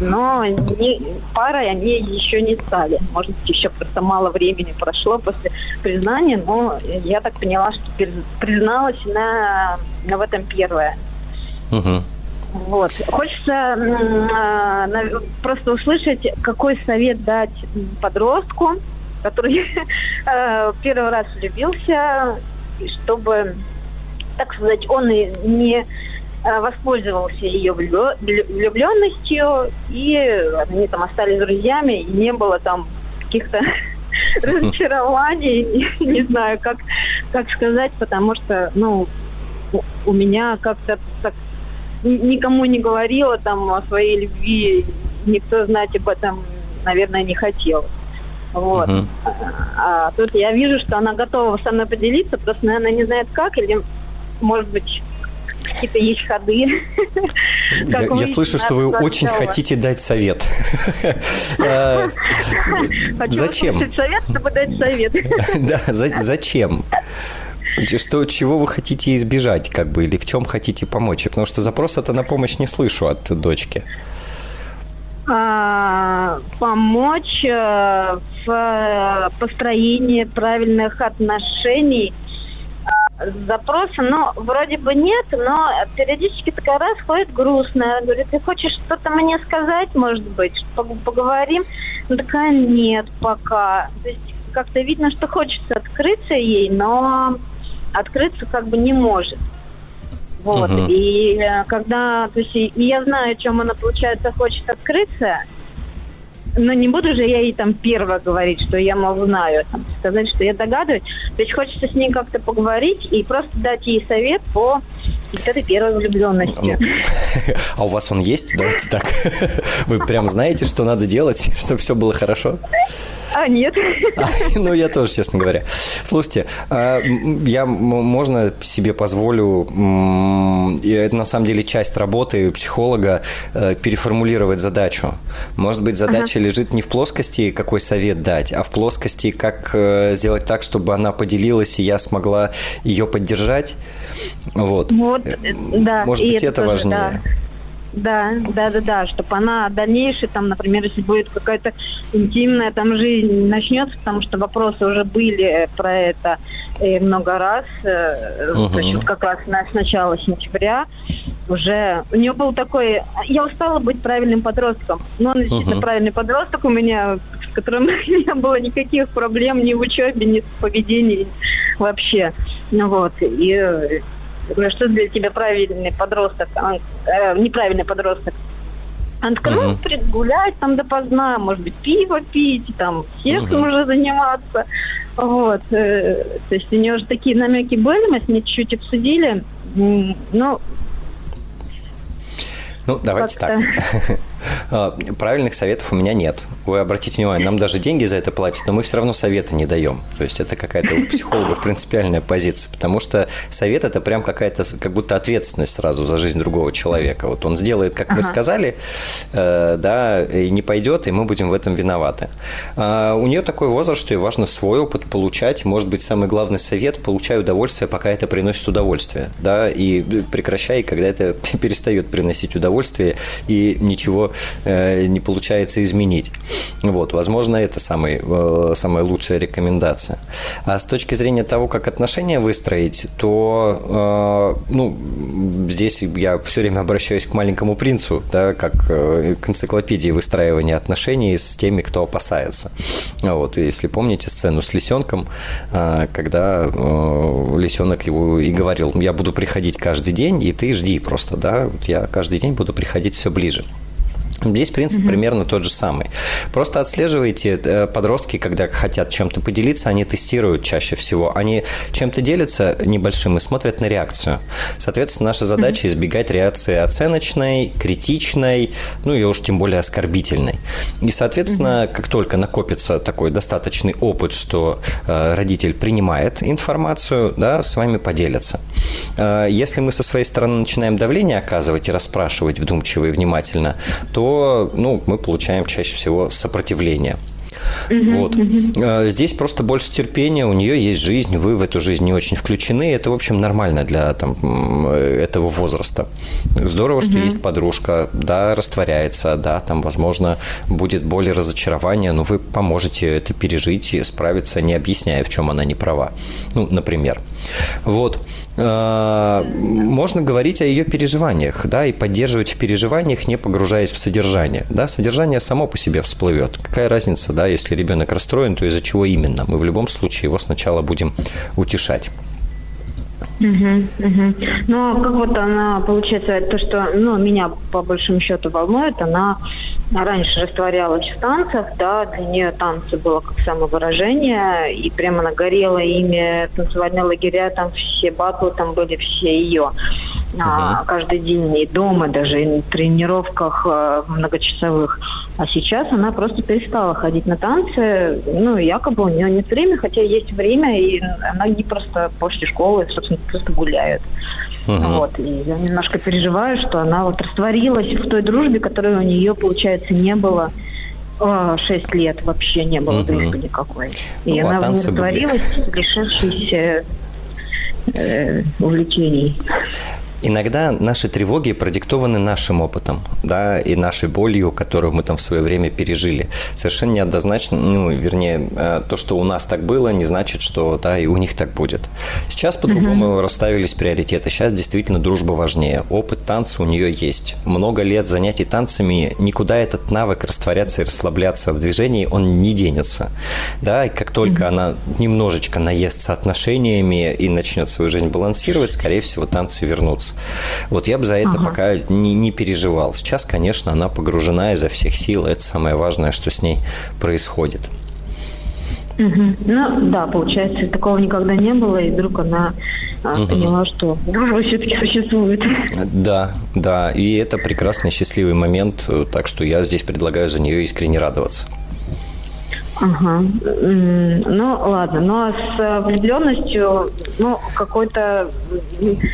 Но не, парой они еще не стали. Может быть, еще просто мало времени прошло после признания, но я так поняла, что призналась на, на в этом первое. Угу. Вот. Хочется э, просто услышать, какой совет дать подростку, который э, первый раз влюбился, чтобы, так сказать, он не э, воспользовался ее влюбленностью, и они там остались друзьями, и не было там каких-то разочарований, не знаю, как, как сказать, потому что, ну, у меня как-то так никому не говорила там о своей любви, никто знать об этом, наверное, не хотел. Вот. Uh-huh. А, а тут я вижу, что она готова со мной поделиться, просто, наверное, не знает как, или, может быть, какие-то есть ходы. Я, я слышу, что вы очень хотите дать совет. Зачем? совет, чтобы дать совет. Да, зачем? Что, чего вы хотите избежать, как бы, или в чем хотите помочь? Потому что запрос это на помощь не слышу от дочки. А, помочь э, в э, построении правильных отношений запроса, но вроде бы нет, но периодически такая раз ходит грустная, говорит, ты хочешь что-то мне сказать, может быть, поговорим? Ну такая нет пока. То есть как-то видно, что хочется открыться ей, но открыться как бы не может. Вот. Uh-huh. И э, когда, то есть, и я знаю, о чем она, получается, хочет открыться, но не буду же я ей там первое говорить, что я, мол, знаю, там, сказать, что я догадываюсь. То есть хочется с ней как-то поговорить и просто дать ей совет по вот этой первой влюбленности. А у вас он есть? Давайте так. Вы прям знаете, что надо делать, чтобы все было хорошо? А, нет. А, ну, я тоже, честно говоря. Слушайте, а, я, можно себе позволю, и это на самом деле часть работы психолога, э, переформулировать задачу. Может быть, задача ага. лежит не в плоскости, какой совет дать, а в плоскости, как э, сделать так, чтобы она поделилась, и я смогла ее поддержать. Вот. Вот, э, да. Может быть, это, это важнее. Да. Да, да, да, да, чтобы она дальнейшая, там, например, если будет какая-то интимная там жизнь начнется, потому что вопросы уже были про это и много раз, uh-huh. то есть вот как раз на, с начала сентября уже у нее был такой, я устала быть правильным подростком, но он действительно uh-huh. правильный подросток у меня, с которым не было никаких проблем ни в учебе, ни в поведении вообще, ну вот, и что для тебя правильный подросток, а, э, неправильный подросток. Он такой, ну, гулять там допоздна, может быть, пиво пить, там, сексом uh уже заниматься. Вот. Э, то есть у нее уже такие намеки были, мы с ней чуть-чуть обсудили. Ну, ну, давайте так. А, правильных советов у меня нет. Вы обратите внимание, нам даже деньги за это платят, но мы все равно советы не даем. То есть это какая-то у психологов принципиальная позиция, потому что совет это прям какая-то, как будто ответственность сразу за жизнь другого человека. Вот он сделает, как ага. мы сказали, э, да, и не пойдет, и мы будем в этом виноваты. А у нее такой возраст, что ей важно свой опыт получать. Может быть, самый главный совет – получай удовольствие, пока это приносит удовольствие, да, и прекращай, когда это перестает приносить удовольствие, и ничего э, не получается изменить. Вот, возможно, это самый, э, самая лучшая рекомендация. А с точки зрения того, как отношения выстроить, то, э, ну, здесь я все время обращаюсь к маленькому принцу, да, как э, к энциклопедии выстраивания отношений с теми, кто опасается. Вот, если помните сцену с лисенком, когда лисенок его и говорил, я буду приходить каждый день, и ты жди просто, да, вот я каждый день буду приходить все ближе. Здесь принцип угу. примерно тот же самый. Просто отслеживайте э, подростки, когда хотят чем-то поделиться, они тестируют чаще всего. Они чем-то делятся небольшим и смотрят на реакцию. Соответственно, наша задача угу. избегать реакции оценочной, критичной, ну и уж тем более оскорбительной. И, соответственно, угу. как только накопится такой достаточный опыт, что э, родитель принимает информацию, да, с вами поделятся. Э, если мы со своей стороны начинаем давление оказывать и расспрашивать вдумчиво и внимательно, то ну, мы получаем чаще всего сопротивление. Вот. Э, здесь просто больше терпения, у нее есть жизнь, вы в эту жизнь не очень включены. Это, в общем, нормально для там, этого возраста. Здорово, что есть подружка, да, растворяется, да, там, возможно, будет более разочарование, но вы поможете это пережить и справиться, не объясняя, в чем она не права. Ну, например. Вот. Э, можно говорить о ее переживаниях, да, и поддерживать в переживаниях, не погружаясь в содержание. Да, содержание само по себе всплывет. Какая разница, да, если ребенок расстроен, то из-за чего именно? Мы в любом случае его сначала будем утешать. Угу, угу. А как вот она, получается, то, что, ну, меня по большому счету волнует, она раньше растворялась в танцах, да, для нее танцы было как самовыражение, и прямо она горела ими, танцевальные лагеря, там все батлы, там были все ее. А, каждый день и дома, даже и на тренировках а, многочасовых. А сейчас она просто перестала ходить на танцы. Ну, якобы у нее нет времени, хотя есть время, и она не просто после школы, собственно, просто гуляют. Uh-huh. Вот. И я немножко переживаю, что она вот растворилась в той дружбе, которой у нее, получается, не было шесть лет вообще не было uh-huh. дружбы никакой. И ну, а она а растворилась, были... лишившись э, увлечений. Иногда наши тревоги продиктованы нашим опытом, да, и нашей болью, которую мы там в свое время пережили. Совершенно неоднозначно, ну, вернее, э, то, что у нас так было, не значит, что, да, и у них так будет. Сейчас по-другому mm-hmm. расставились приоритеты. Сейчас действительно дружба важнее. Опыт танца у нее есть. Много лет занятий танцами, никуда этот навык растворяться и расслабляться в движении, он не денется. Да, и как только mm-hmm. она немножечко наестся отношениями и начнет свою жизнь балансировать, скорее всего, танцы вернутся нас. Вот я бы за это ага. пока не, не переживал. Сейчас, конечно, она погружена изо всех сил. Это самое важное, что с ней происходит. Угу. Ну да, получается, такого никогда не было, и вдруг она угу. поняла, что дружба все-таки существует. Да, да, и это прекрасный счастливый момент, так что я здесь предлагаю за нее искренне радоваться. Ага. Ну, ладно. Ну, а с э, влюбленностью, ну, какой-то...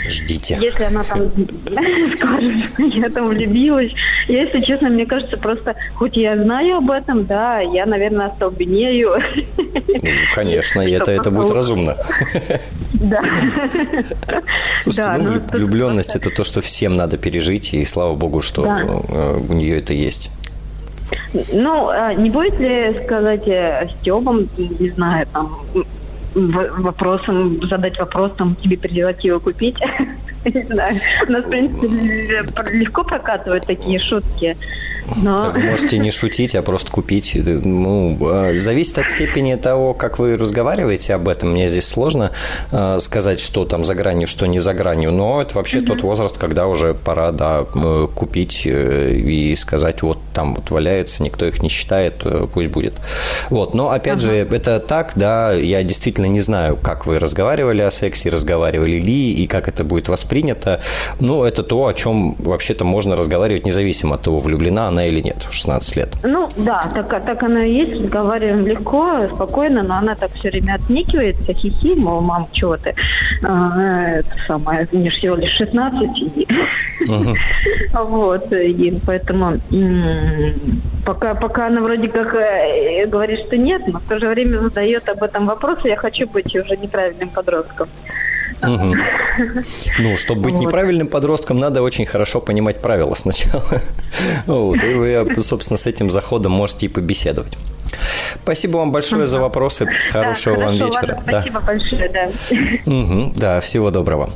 Ждите. Если она там скажет, я там влюбилась. Если честно, мне кажется, просто, хоть я знаю об этом, да, я, наверное, остолбенею. Ну, конечно, это, это будет разумно. Да. Слушайте, да, ну, влюбленность – это то, что всем надо пережить, и слава богу, что э, у нее это есть. Ну, а не будет ли сказать э, Стебом, не знаю, там, вопросом, задать вопрос, там, тебе презервативы купить? Не знаю. У нас, в принципе, легко прокатывают такие шутки. Но... Вы можете не шутить, а просто купить. Ну, а, зависит от степени того, как вы разговариваете об этом. Мне здесь сложно а, сказать, что там за гранью, что не за гранью. Но это вообще угу. тот возраст, когда уже пора, да, купить э, и сказать, вот там вот валяется, никто их не считает, э, пусть будет. Вот. Но, опять ага. же, это так, да, я действительно не знаю, как вы разговаривали о сексе, разговаривали ли, и как это будет воспринято. Ну, это то, о чем вообще-то можно разговаривать независимо от того, влюблена она или нет в 16 лет. Ну, да, так, так оно и есть. Разговариваем легко, спокойно, но она так все время отникивается, хихи, мол, мам, чего ты? А, это самое, мне же всего лишь 16. И... Uh-huh. вот, и поэтому пока, пока она вроде как э, говорит, что нет, но в то же время задает об этом вопрос, я хочу быть уже неправильным подростком. Угу. Ну, чтобы быть вот. неправильным подростком, надо очень хорошо понимать правила сначала. Вот, и вы, собственно, с этим заходом можете и побеседовать. Спасибо вам большое за вопросы. Хорошего да, вам вечера. Ладно, спасибо да. большое, да. Угу, да, всего доброго.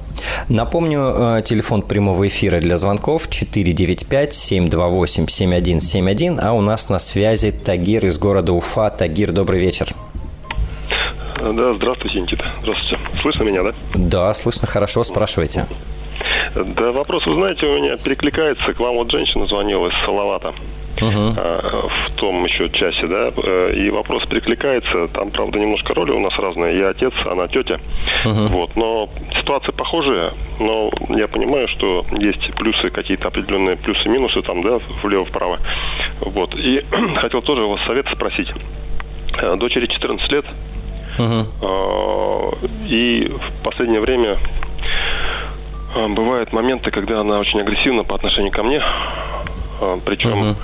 Напомню, э, телефон прямого эфира для звонков 495-728-7171, а у нас на связи Тагир из города Уфа. Тагир, добрый вечер. Да, здравствуйте, Никита. Здравствуйте. Слышно меня, да? Да, слышно хорошо. Спрашивайте. Да, вопрос, вы знаете, у меня перекликается. К вам вот женщина звонила из Салавата. Uh-huh. в том еще часе, да, э, и вопрос перекликается. Там, правда, немножко роли у нас разные. Я отец, она тетя. Uh-huh. Вот, но ситуация похожая, но я понимаю, что есть плюсы, какие-то определенные плюсы-минусы там, да, влево-вправо. Вот, и хотел тоже у вас совет спросить. Э, дочери 14 лет, Uh-huh. И в последнее время а, бывают моменты, когда она очень агрессивна по отношению ко мне. Причем, uh-huh.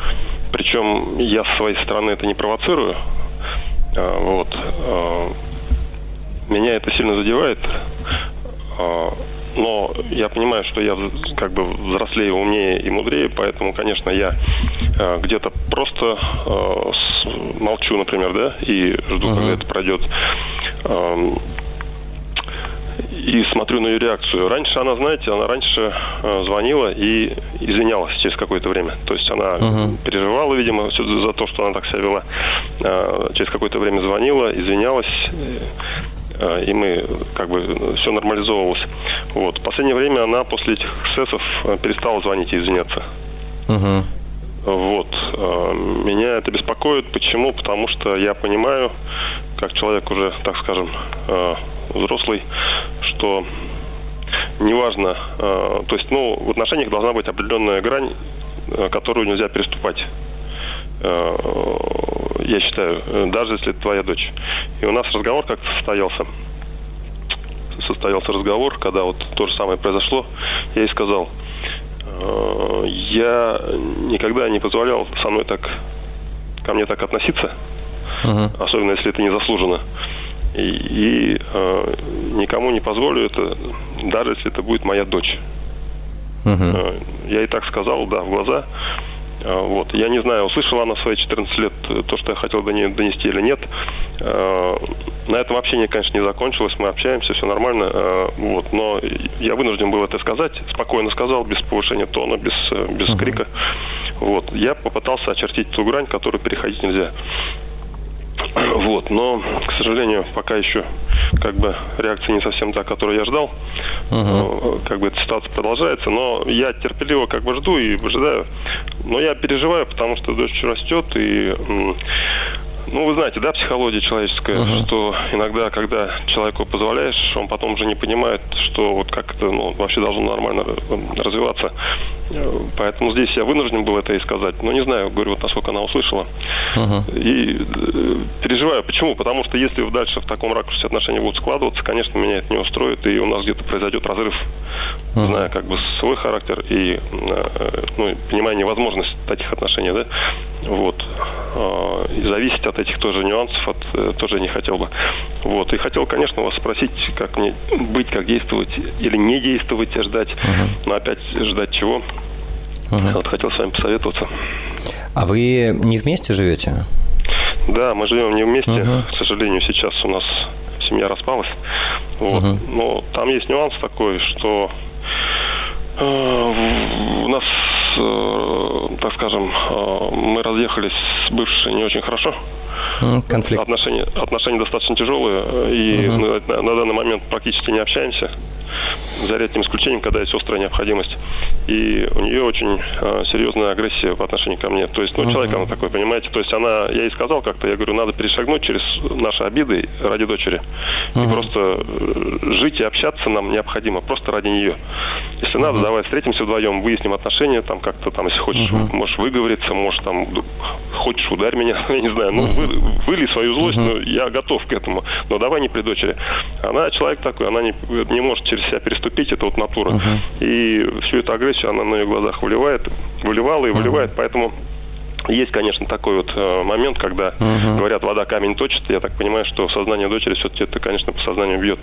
причем я с своей стороны это не провоцирую. Вот. Меня это сильно задевает но я понимаю, что я как бы взрослее, умнее и мудрее, поэтому, конечно, я э, где-то просто э, с, молчу, например, да, и жду, uh-huh. когда это пройдет. Э, и смотрю на ее реакцию. Раньше она, знаете, она раньше э, звонила и извинялась через какое-то время. То есть она uh-huh. переживала, видимо, за то, что она так себя вела. Э, через какое-то время звонила, извинялась и мы как бы все нормализовывалось. Вот. В последнее время она после этих эксцессов э, перестала звонить и извиняться. Угу. Вот. А, меня это беспокоит. Почему? Потому что я понимаю, как человек уже, так скажем, взрослый, что неважно, то есть, ну, в отношениях должна быть определенная грань, э, которую нельзя переступать я считаю, даже если это твоя дочь. И у нас разговор как-то состоялся. Состоялся разговор, когда вот то же самое произошло. Я ей сказал, «Э, я никогда не позволял со мной так, ко мне так относиться, uh-huh. особенно если это не заслужено. И, и э, никому не позволю это, даже если это будет моя дочь. Uh-huh. Я и так сказал, да, в глаза. А, вот. Я не знаю, услышала она в свои 14 лет то, что я хотел до нее донести или нет. А, на этом общение, конечно, не закончилось. Мы общаемся, все нормально. Вот. Но я вынужден был это сказать. Спокойно сказал, без повышения тона, без, без uh-huh. крика. Вот. Я попытался очертить ту грань, которую переходить нельзя. Вот, но, к сожалению, пока еще как бы реакция не совсем та, которую я ждал. Uh-huh. Как бы эта ситуация продолжается, но я терпеливо как бы жду и ожидаю. Но я переживаю, потому что дочь растет, и ну, вы знаете, да, психология человеческая, uh-huh. что иногда, когда человеку позволяешь, он потом уже не понимает, что вот как это ну, вообще должно нормально развиваться. Поэтому здесь я вынужден был это и сказать. Но не знаю, говорю, вот насколько она услышала. Uh-huh. И э, переживаю. Почему? Потому что если дальше в таком ракурсе отношения будут складываться, конечно, меня это не устроит, и у нас где-то произойдет разрыв, uh-huh. зная как бы свой характер и э, ну, понимая невозможность таких отношений, да, вот. А, и зависеть от этих тоже нюансов от, э, тоже не хотел бы. Вот. И хотел, конечно, вас спросить, как мне быть, как действовать или не действовать, ждать. Uh-huh. Но опять ждать чего? Uh-huh. Вот хотел с вами посоветоваться. А вы не вместе живете? Да, мы живем не вместе. Uh-huh. К сожалению, сейчас у нас семья распалась. Вот. Uh-huh. Но там есть нюанс такой, что э, у нас так скажем, э, мы разъехались с бывшей не очень хорошо. Конфликт. Отношения, отношения достаточно тяжелые, и угу. на, на данный момент практически не общаемся за редким исключением, когда есть острая необходимость. И у нее очень э, серьезная агрессия по отношению ко мне. То есть, ну, uh-huh. человек она такой, понимаете? То есть она, я ей сказал как-то, я говорю, надо перешагнуть через наши обиды ради дочери. Uh-huh. И просто э, жить и общаться нам необходимо, просто ради нее. Если uh-huh. надо, давай встретимся вдвоем, выясним отношения, там как-то там, если хочешь, uh-huh. можешь выговориться, можешь там, хочешь ударь меня, я не знаю, ну, вы, выли свою злость, uh-huh. ну, я готов к этому, но давай не при дочери. Она человек такой, она не, не может через себя переступить, это вот натура. Uh-huh. И всю эту агрессию она на ее глазах выливает, выливала и выливает, uh-huh. поэтому есть, конечно, такой вот э, момент, когда uh-huh. говорят, вода камень точит. Я так понимаю, что сознание дочери все-таки это, конечно, по сознанию бьет.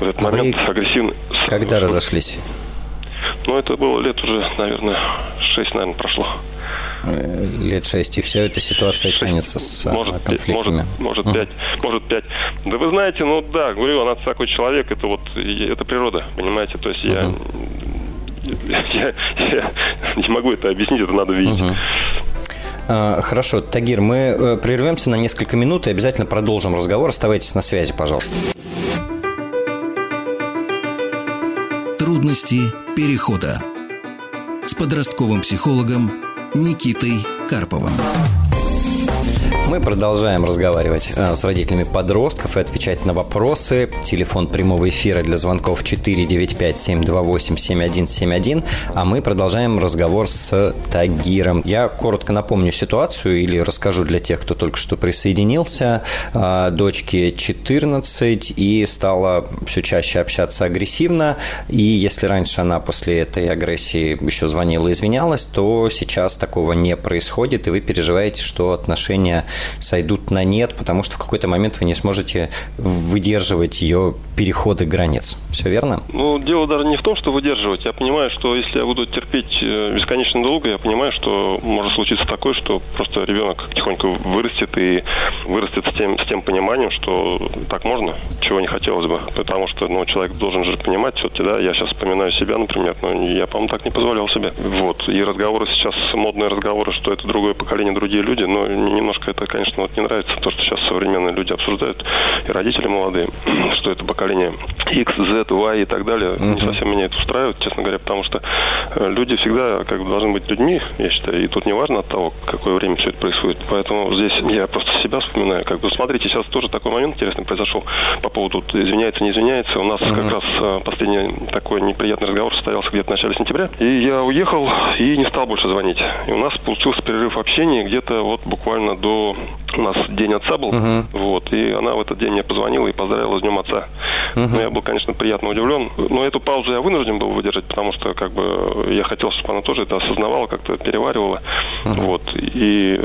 Вот этот а момент агрессивный. Когда разошлись? Ну, это было лет уже, наверное, шесть, наверное, прошло. Э, лет шесть, и все эта ситуация тянется с может, конфликтами. Может, может, пять, может, пять. Да вы знаете, ну да, говорю, она такой человек, это вот, это природа, понимаете, то есть я, я, я не могу это объяснить, это надо видеть. А, хорошо, Тагир, мы э, прервемся на несколько минут и обязательно продолжим разговор. Оставайтесь на связи, пожалуйста. Трудности перехода с подростковым психологом Никитой Карповым. Мы продолжаем разговаривать э, с родителями подростков и отвечать на вопросы. Телефон прямого эфира для звонков 495-728-7171. А мы продолжаем разговор с Тагиром. Я коротко напомню ситуацию или расскажу для тех, кто только что присоединился. Э, дочке 14 и стала все чаще общаться агрессивно. И если раньше она после этой агрессии еще звонила и извинялась, то сейчас такого не происходит, и вы переживаете, что отношения сойдут на нет, потому что в какой-то момент вы не сможете выдерживать ее переходы границ. Все верно? Ну, дело даже не в том, что выдерживать. Я понимаю, что если я буду терпеть э, бесконечно долго, я понимаю, что может случиться такое, что просто ребенок тихонько вырастет и вырастет с тем, с тем пониманием, что так можно, чего не хотелось бы. Потому что ну, человек должен же понимать все-таки, да, я сейчас вспоминаю себя, например, но я, по-моему, так не позволял себе. Вот. И разговоры сейчас, модные разговоры, что это другое поколение, другие люди, но немножко это, конечно, вот не нравится, то, что сейчас современные люди обсуждают, и родители молодые, что это поколение X, Z, Y и так далее. Uh-huh. Не совсем меня это устраивает, честно говоря, потому что э, люди всегда как бы должны быть людьми, я считаю, и тут не важно от того, какое время все это происходит. Поэтому здесь я просто себя вспоминаю. Как бы, смотрите, сейчас тоже такой момент интересный произошел по поводу извиняется, не извиняется. У нас uh-huh. как раз э, последний такой неприятный разговор состоялся где-то в начале сентября. И я уехал и не стал больше звонить. И у нас получился перерыв общения где-то вот буквально до у нас день отца был, uh-huh. вот, и она в этот день мне позвонила и поздравила с днем отца. Uh-huh. Ну, я был, конечно, приятно удивлен, но эту паузу я вынужден был выдержать, потому что, как бы, я хотел, чтобы она тоже это осознавала, как-то переваривала, uh-huh. вот, и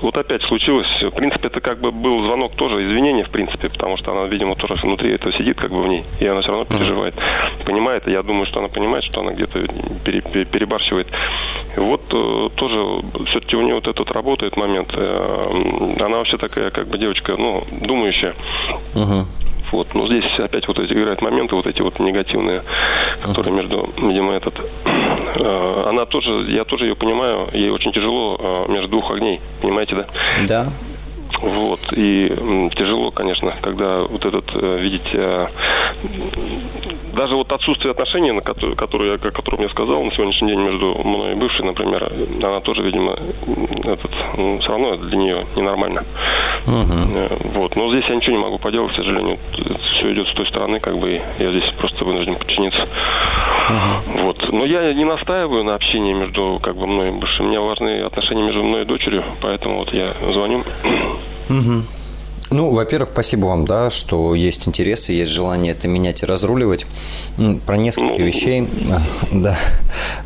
вот опять случилось, в принципе, это как бы был звонок тоже извинения, в принципе, потому что она, видимо, тоже внутри этого сидит, как бы в ней, и она все равно переживает, uh-huh. понимает, и я думаю, что она понимает, что она где-то пере, пере, перебарщивает. Вот э, тоже все-таки у нее вот этот работает момент, э, она вообще такая, как бы девочка, ну, думающая. Угу. Вот. Но здесь опять вот эти играют моменты, вот эти вот негативные, которые между, видимо, этот... Э, она тоже, я тоже ее понимаю, ей очень тяжело э, между двух огней, понимаете, да? Да. Вот. И тяжело, конечно, когда вот этот, э, видите, э, даже вот отсутствие отношений, на которые, которые, о котором я сказал, на сегодняшний день между мной и бывшей, например, она тоже, видимо, этот, ну, все равно для нее ненормально. Uh-huh. Вот. Но здесь я ничего не могу поделать, к сожалению. Все идет с той стороны, как бы я здесь просто вынужден подчиниться. Uh-huh. Вот. Но я не настаиваю на общении между как бы мной и бывшей. Мне важны отношения между мной и дочерью, поэтому вот я звоню. Uh-huh. Ну, во-первых, спасибо вам, да, что есть интересы, есть желание это менять и разруливать. Про несколько ну, вещей, да.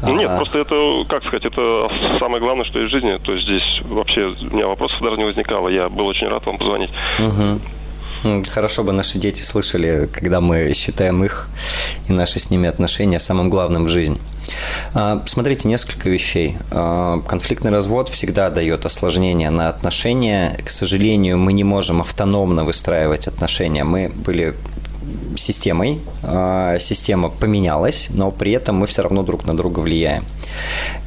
Ну, нет, а... просто это, как сказать, это самое главное, что есть в жизни. То есть здесь вообще у меня вопросов даже не возникало. Я был очень рад вам позвонить. Угу. Хорошо бы наши дети слышали, когда мы считаем их и наши с ними отношения самым главным в жизни. А, смотрите, несколько вещей. А, конфликтный развод всегда дает осложнение на отношения. К сожалению, мы не можем автономно выстраивать отношения. Мы были системой. А, система поменялась, но при этом мы все равно друг на друга влияем.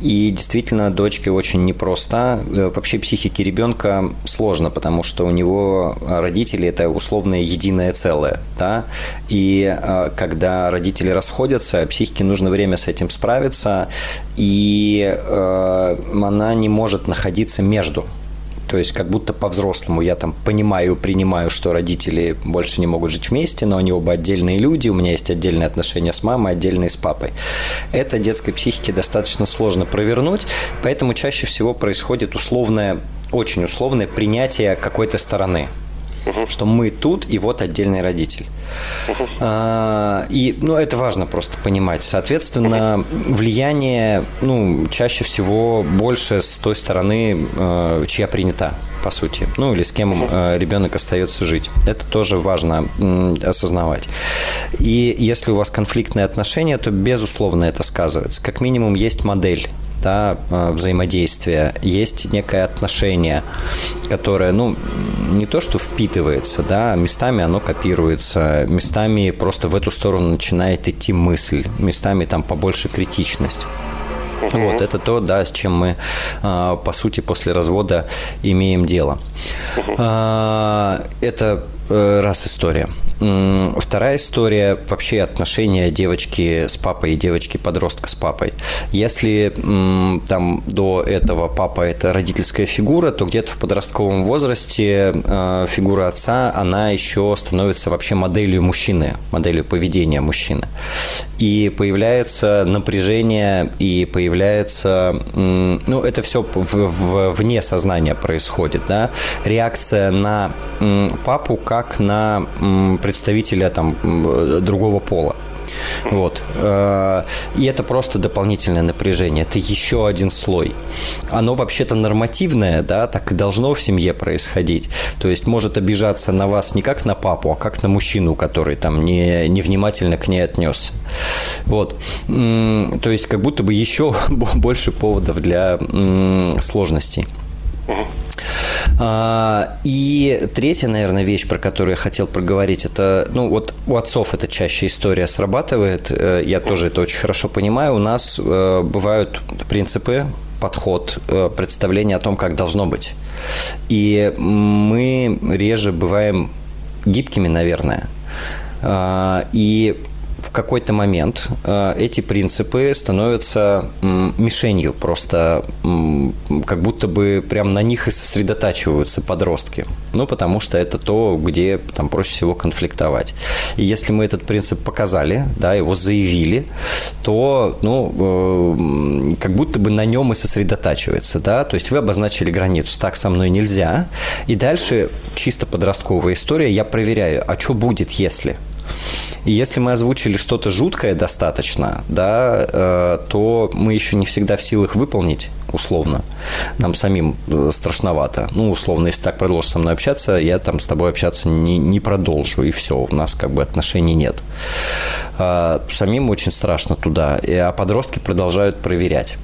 И действительно, дочке очень непросто. Э, вообще психике ребенка сложно, потому что у него родители – это условное единое целое. Да? И а, когда родители расходятся, психике нужно время с этим справиться, и э, она не может находиться между то есть как будто по-взрослому я там понимаю, принимаю, что родители больше не могут жить вместе, но они оба отдельные люди, у меня есть отдельные отношения с мамой, отдельные с папой. Это детской психике достаточно сложно провернуть, поэтому чаще всего происходит условное, очень условное принятие какой-то стороны. Угу. Что мы тут, и вот отдельный родитель. Угу. А, и, ну, это важно просто понимать. Соответственно, угу. влияние, ну, чаще всего больше с той стороны, э, чья принята по сути, ну или с кем э, ребенок остается жить. Это тоже важно осознавать. И если у вас конфликтные отношения, то безусловно это сказывается. Как минимум есть модель да, э, взаимодействия, есть некое отношение, которое, ну, не то, что впитывается, да, местами оно копируется, местами просто в эту сторону начинает идти мысль, местами там побольше критичность. Вот это то, да, с чем мы, э, по сути, после развода имеем дело. Это э, раз история. Вторая история – вообще отношения девочки с папой и девочки-подростка с папой. Если там до этого папа – это родительская фигура, то где-то в подростковом возрасте э, фигура отца, она еще становится вообще моделью мужчины, моделью поведения мужчины. И появляется напряжение, и появляется, ну, это все в, в, вне сознания происходит, да, реакция на папу как на представителя там другого пола. Вот. Э, и это просто дополнительное напряжение. Это еще один слой. Оно вообще-то нормативное, да, так и должно в семье происходить. То есть может обижаться на вас не как на папу, а как на мужчину, который там не, невнимательно к ней отнесся. Вот. То есть как будто бы еще больше поводов для сложностей. А, и третья, наверное, вещь, про которую я хотел проговорить, это, ну, вот у отцов это чаще история срабатывает, э, я тоже это очень хорошо понимаю. У нас э, бывают принципы, подход, э, представление о том, как должно быть. И мы реже бываем гибкими, наверное. А, и в какой-то момент э, эти принципы становятся мишенью, просто как будто бы прям на них и сосредотачиваются подростки. Ну, потому что это то, где там проще всего конфликтовать. И если мы этот принцип показали, да, его заявили, то, ну, э, как будто бы на нем и сосредотачивается, да, то есть вы обозначили границу, так со мной нельзя, и дальше чисто подростковая история, я проверяю, а что будет, если? И если мы озвучили что-то жуткое достаточно, да, э, то мы еще не всегда в силах выполнить условно. Нам самим э, страшновато. Ну, условно, если так продолжишь со мной общаться, я там с тобой общаться не, не продолжу, и все, у нас как бы отношений нет. А, самим очень страшно туда, а подростки продолжают проверять.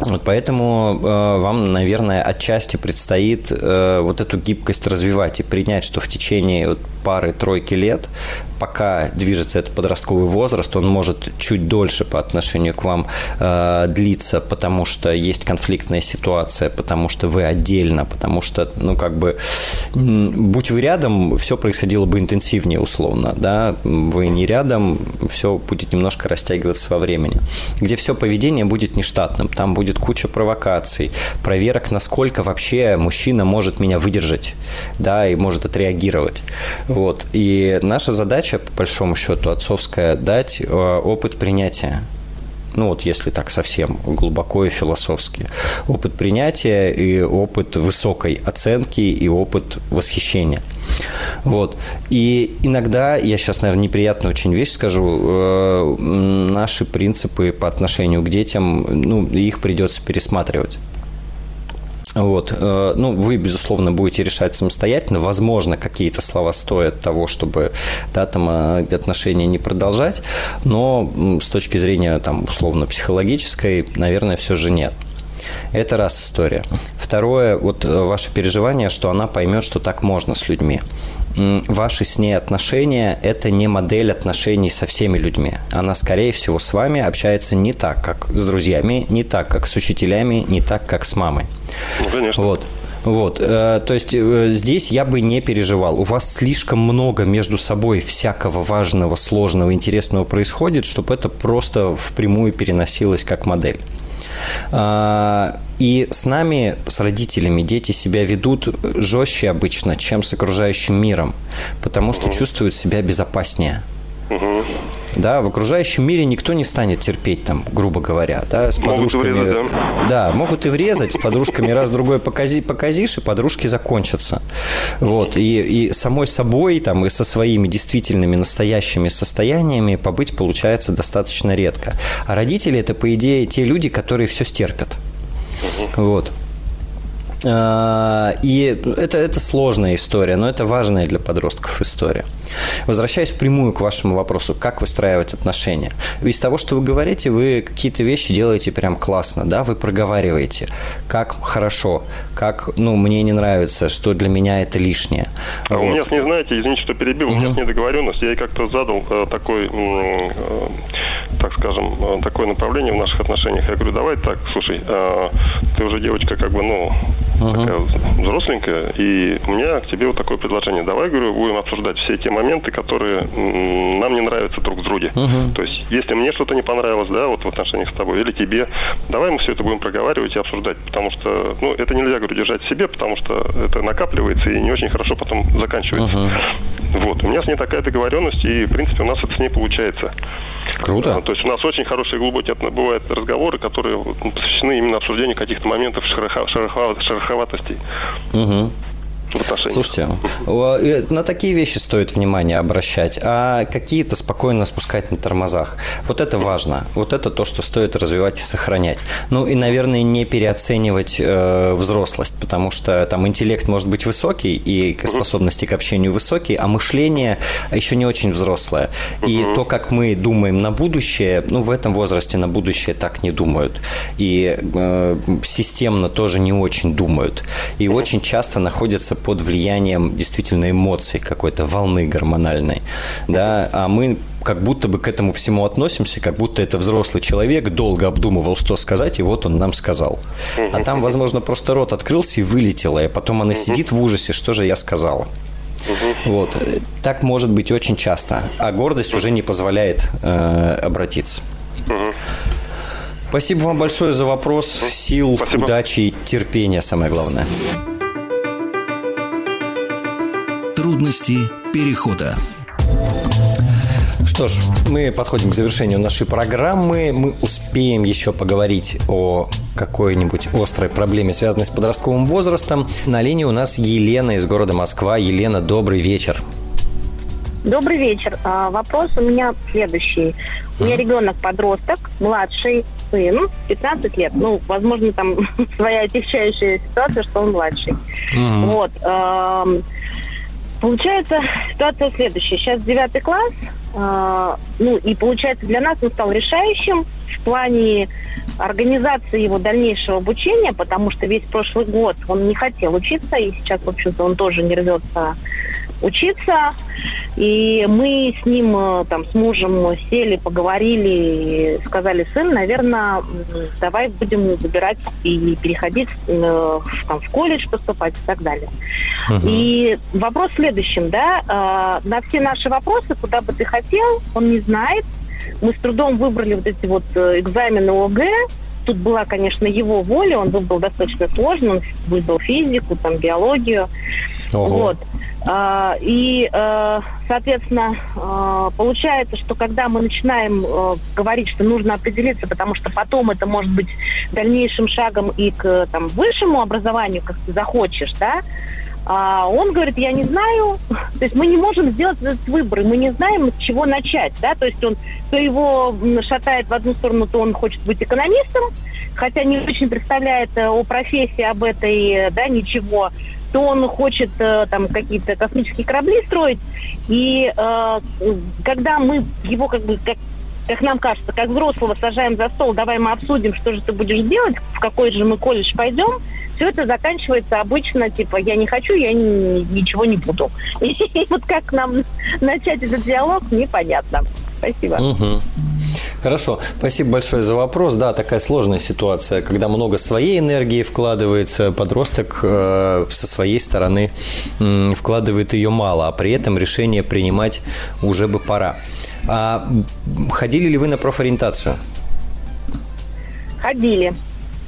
Вот поэтому э, вам, наверное, отчасти предстоит э, вот эту гибкость развивать и принять, что в течение вот, пары-тройки лет, пока движется этот подростковый возраст, он может чуть дольше по отношению к вам э, длиться, потому что есть конфликтная ситуация, потому что вы отдельно, потому что, ну, как бы, будь вы рядом, все происходило бы интенсивнее, условно, да, вы не рядом, все будет немножко растягиваться во времени, где все поведение будет нештатным, там будет куча провокаций, проверок, насколько вообще мужчина может меня выдержать, да, и может отреагировать. Вот. И наша задача, по большому счету, отцовская, дать э, опыт принятия ну вот если так совсем глубоко и философски. Опыт принятия и опыт высокой оценки и опыт восхищения. Вот. И иногда, я сейчас, наверное, неприятную очень вещь скажу, э, наши принципы по отношению к детям, ну, их придется пересматривать. Вот. Э, ну, вы, безусловно, будете решать самостоятельно. Возможно, какие-то слова стоят того, чтобы да, там, э, отношения не продолжать, но с точки зрения, там, условно, психологической, наверное, все же нет. Это раз история. Второе, вот э, ваше переживание, что она поймет, что так можно с людьми ваши с ней отношения – это не модель отношений со всеми людьми. Она, скорее всего, с вами общается не так, как с друзьями, не так, как с учителями, не так, как с мамой. Ну, конечно. Вот. Вот, э, то есть э, здесь я бы не переживал. У вас слишком много между собой всякого важного, сложного, интересного происходит, чтобы это просто впрямую переносилось как модель. А, и с нами, с родителями, дети себя ведут жестче обычно, чем с окружающим миром, потому что чувствуют себя безопаснее. Да, в окружающем мире никто не станет терпеть там, грубо говоря, да, с могут подружками. Врезать, да? да, могут и врезать, с подружками раз-другой покази, показишь, и подружки закончатся. Вот, и, и самой собой там, и со своими действительными настоящими состояниями побыть получается достаточно редко. А родители – это, по идее, те люди, которые все стерпят. Вот. А, и это, это сложная история, но это важная для подростков история. Возвращаясь впрямую к вашему вопросу, как выстраивать отношения. Из того, что вы говорите, вы какие-то вещи делаете прям классно, да, вы проговариваете, как хорошо, как, ну, мне не нравится, что для меня это лишнее. А вот. у меня, не знаете, извините, что перебил, угу. у меня недоговоренность, я как-то задал э, такой, э, так скажем, э, такое направление в наших отношениях. Я говорю, давай так, слушай, ты уже девочка, как бы, ну, uh-huh. такая взросленькая, и у меня к тебе вот такое предложение. Давай, говорю, будем обсуждать все те моменты, которые нам не нравятся друг с друге. Uh-huh. То есть, если мне что-то не понравилось, да, вот в отношениях с тобой, или тебе, давай мы все это будем проговаривать и обсуждать, потому что, ну, это нельзя, говорю, держать в себе, потому что это накапливается и не очень хорошо потом заканчивается. Uh-huh. Вот, у меня с ней такая договоренность, и, в принципе, у нас это с ней получается. Круто. То есть у нас очень хорошие глубокие бывают разговоры, которые посвящены именно обсуждению каких-то моментов шероховатостей. Угу. Отношениях. Слушайте, на такие вещи стоит внимание обращать, а какие-то спокойно спускать на тормозах. Вот это важно. Вот это то, что стоит развивать и сохранять. Ну и, наверное, не переоценивать э, взрослость, потому что там интеллект может быть высокий и способности к общению высокие, а мышление еще не очень взрослое. И то, как мы думаем на будущее, ну в этом возрасте на будущее так не думают. И э, системно тоже не очень думают. И очень часто находятся под влиянием действительно эмоций какой-то волны гормональной. Да? А мы как будто бы к этому всему относимся, как будто это взрослый человек долго обдумывал, что сказать, и вот он нам сказал. А там, возможно, просто рот открылся и вылетело, и потом она сидит в ужасе, что же я сказала. Вот. Так может быть очень часто, а гордость уже не позволяет э, обратиться. Спасибо вам большое за вопрос. Сил, Спасибо. удачи терпения, самое главное. Трудности перехода. Что ж, мы подходим к завершению нашей программы. Мы успеем еще поговорить о какой-нибудь острой проблеме, связанной с подростковым возрастом. На линии у нас Елена из города Москва. Елена, добрый вечер. Добрый вечер. А, вопрос у меня следующий. У меня ребенок подросток, младший сын, 15 лет. Ну, возможно, там своя отягчающая ситуация, что он младший. Mm-hmm. Вот. Получается, ситуация следующая. Сейчас девятый класс, э, ну и получается для нас он стал решающим в плане организации его дальнейшего обучения, потому что весь прошлый год он не хотел учиться, и сейчас, в общем-то, он тоже не рвется учиться. И мы с ним, э, там, с мужем сели, поговорили, сказали, сын, наверное, давай будем выбирать и переходить э, там, в колледж поступать и так далее. Угу. И вопрос в следующем, да, э, на все наши вопросы, куда бы ты хотел, он не знает. Мы с трудом выбрали вот эти вот экзамены ОГЭ, тут была, конечно, его воля, он выбрал достаточно сложно, он выбрал физику, там, биологию. Ого. Вот. А, и, э, соответственно, э, получается, что когда мы начинаем э, говорить, что нужно определиться, потому что потом это может быть дальнейшим шагом и к там, высшему образованию, как ты захочешь, да, а он говорит, я не знаю, то есть мы не можем сделать этот выбор, мы не знаем, с чего начать, да, то есть он, то его шатает в одну сторону, то он хочет быть экономистом, хотя не очень представляет о профессии, об этой, да, ничего, то он хочет э, там какие-то космические корабли строить. И э, когда мы его как бы как как нам кажется, как взрослого сажаем за стол, давай мы обсудим, что же ты будешь делать, в какой же мы колледж пойдем, все это заканчивается обычно, типа, я не хочу, я ни, ничего не буду. И, вот как нам начать этот диалог, непонятно. Спасибо. Угу. Хорошо, спасибо большое за вопрос. Да, такая сложная ситуация, когда много своей энергии вкладывается, подросток э, со своей стороны вкладывает ее мало, а при этом решение принимать уже бы пора. А ходили ли вы на профориентацию? Ходили.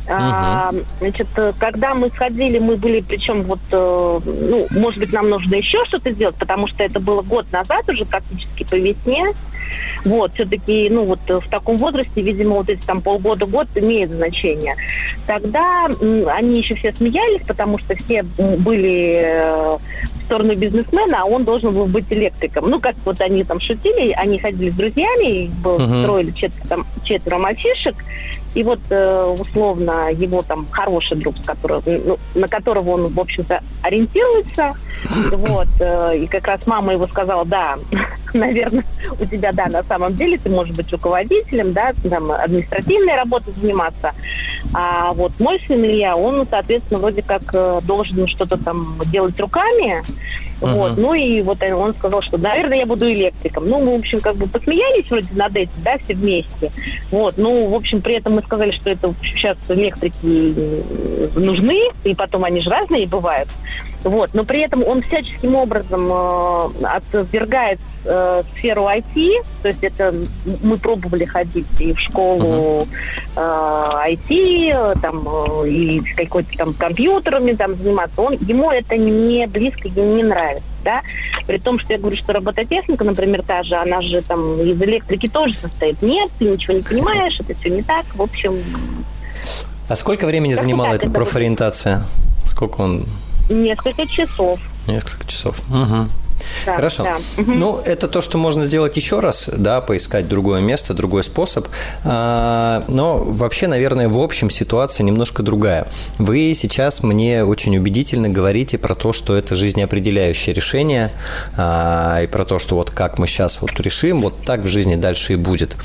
Угу. А, значит, когда мы сходили, мы были, причем вот, э, ну, может быть, нам нужно еще что-то сделать, потому что это было год назад уже практически по весне. Вот, все-таки, ну, вот в таком возрасте, видимо, вот эти там полгода-год имеет значение. Тогда они еще все смеялись, потому что все были э, в сторону бизнесмена, а он должен был быть электриком. Ну, как вот они там шутили, они ходили с друзьями, был, uh-huh. строили четверо, там, четверо мальчишек, и вот э, условно его там хороший друг, с ну, на которого он, в общем-то, ориентируется, вот, э, и как раз мама его сказала, да, наверное, у тебя, да, на самом деле ты можешь быть руководителем, да, там, административной работой заниматься, а вот мой сын Илья, он, соответственно, вроде как э, должен что-то там делать руками, Uh-huh. Вот. Ну и вот он сказал, что, наверное, я буду электриком. Ну, мы, в общем, как бы посмеялись вроде над этим, да, все вместе. Вот. Ну, в общем, при этом мы сказали, что это сейчас электрики нужны, и потом они же разные бывают. Вот. Но при этом он всяческим образом э, отвергает э, сферу IT, то есть это мы пробовали ходить и в школу э, IT, там, э, и с какой-то там компьютерами там заниматься. Он, ему это не близко, ему не нравится да, при том, что я говорю, что робототехника, например, та же, она же там из электрики тоже состоит. Нет, ты ничего не понимаешь, это все не так, в общем... А сколько времени занимала эта профориентация? Сколько он несколько часов. Несколько часов. Угу. Да, Хорошо. Да. Ну, это то, что можно сделать еще раз, да, поискать другое место, другой способ. А, но вообще, наверное, в общем ситуация немножко другая. Вы сейчас мне очень убедительно говорите про то, что это жизнеопределяющее решение, а, и про то, что вот как мы сейчас вот решим, вот так в жизни дальше и будет.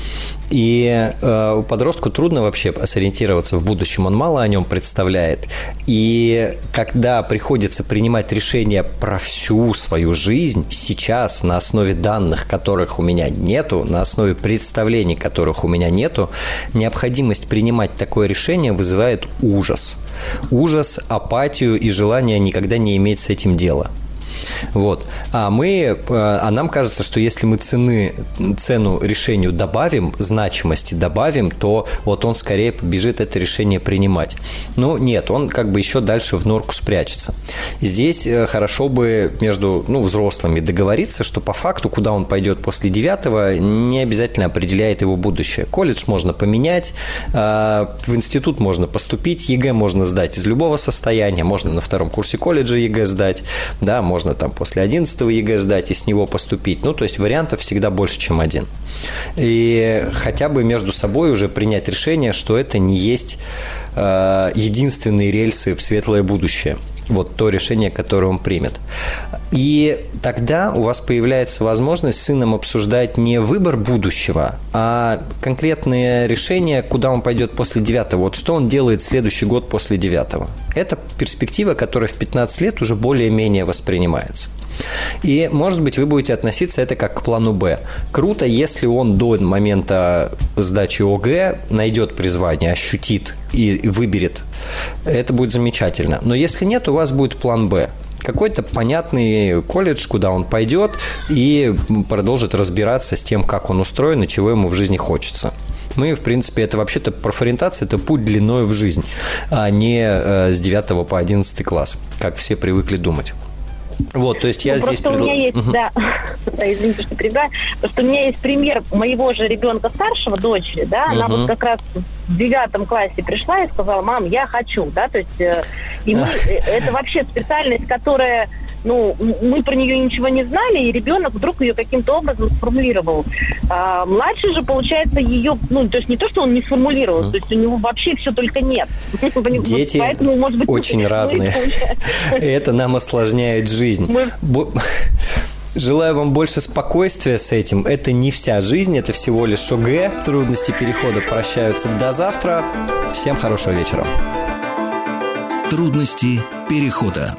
И э, у подростку трудно вообще сориентироваться в будущем, он мало о нем представляет. И когда приходится принимать решение про всю свою жизнь, сейчас на основе данных, которых у меня нету, на основе представлений, которых у меня нету, необходимость принимать такое решение вызывает ужас. Ужас, апатию и желание никогда не иметь с этим дела. Вот. А мы, э, а нам кажется, что если мы цены, цену решению добавим, значимости добавим, то вот он скорее побежит это решение принимать. Ну, нет, он как бы еще дальше в норку спрячется. Здесь э, хорошо бы между ну, взрослыми договориться, что по факту, куда он пойдет после девятого, не обязательно определяет его будущее. Колледж можно поменять, э, в институт можно поступить, ЕГЭ можно сдать из любого состояния, можно на втором курсе колледжа ЕГЭ сдать, да, можно можно там после 11 ЕГЭ сдать и с него поступить. Ну, то есть вариантов всегда больше, чем один. И хотя бы между собой уже принять решение, что это не есть э, единственные рельсы в светлое будущее вот то решение, которое он примет. И тогда у вас появляется возможность с сыном обсуждать не выбор будущего, а конкретное решение, куда он пойдет после девятого. Вот что он делает следующий год после девятого. Это перспектива, которая в 15 лет уже более-менее воспринимается. И, может быть, вы будете относиться это как к плану Б. Круто, если он до момента сдачи ОГЭ найдет призвание, ощутит и выберет. Это будет замечательно. Но если нет, у вас будет план Б какой-то понятный колледж, куда он пойдет и продолжит разбираться с тем, как он устроен и чего ему в жизни хочется. Мы, в принципе, это вообще-то профориентация – это путь длиной в жизнь, а не э, с 9 по 11 класс, как все привыкли думать. Вот, то есть я ну, здесь... Просто предл... у меня есть, угу. да, да, извините, что перебиваю, просто у меня есть пример моего же ребенка старшего, дочери, да, угу. она вот как раз в девятом классе пришла и сказала, мам, я хочу, да, то есть э, и мы, э, это вообще специальность, которая ну, мы про нее ничего не знали, и ребенок вдруг ее каким-то образом сформулировал. А, младший же, получается, ее, ну, то есть не то, что он не сформулировал, то есть у него вообще все только нет. Дети Поэтому, может быть, очень разные. Это нам осложняет жизнь. Желаю вам больше спокойствия с этим. Это не вся жизнь, это всего лишь ОГЭ. Трудности перехода прощаются до завтра. Всем хорошего вечера. Трудности перехода.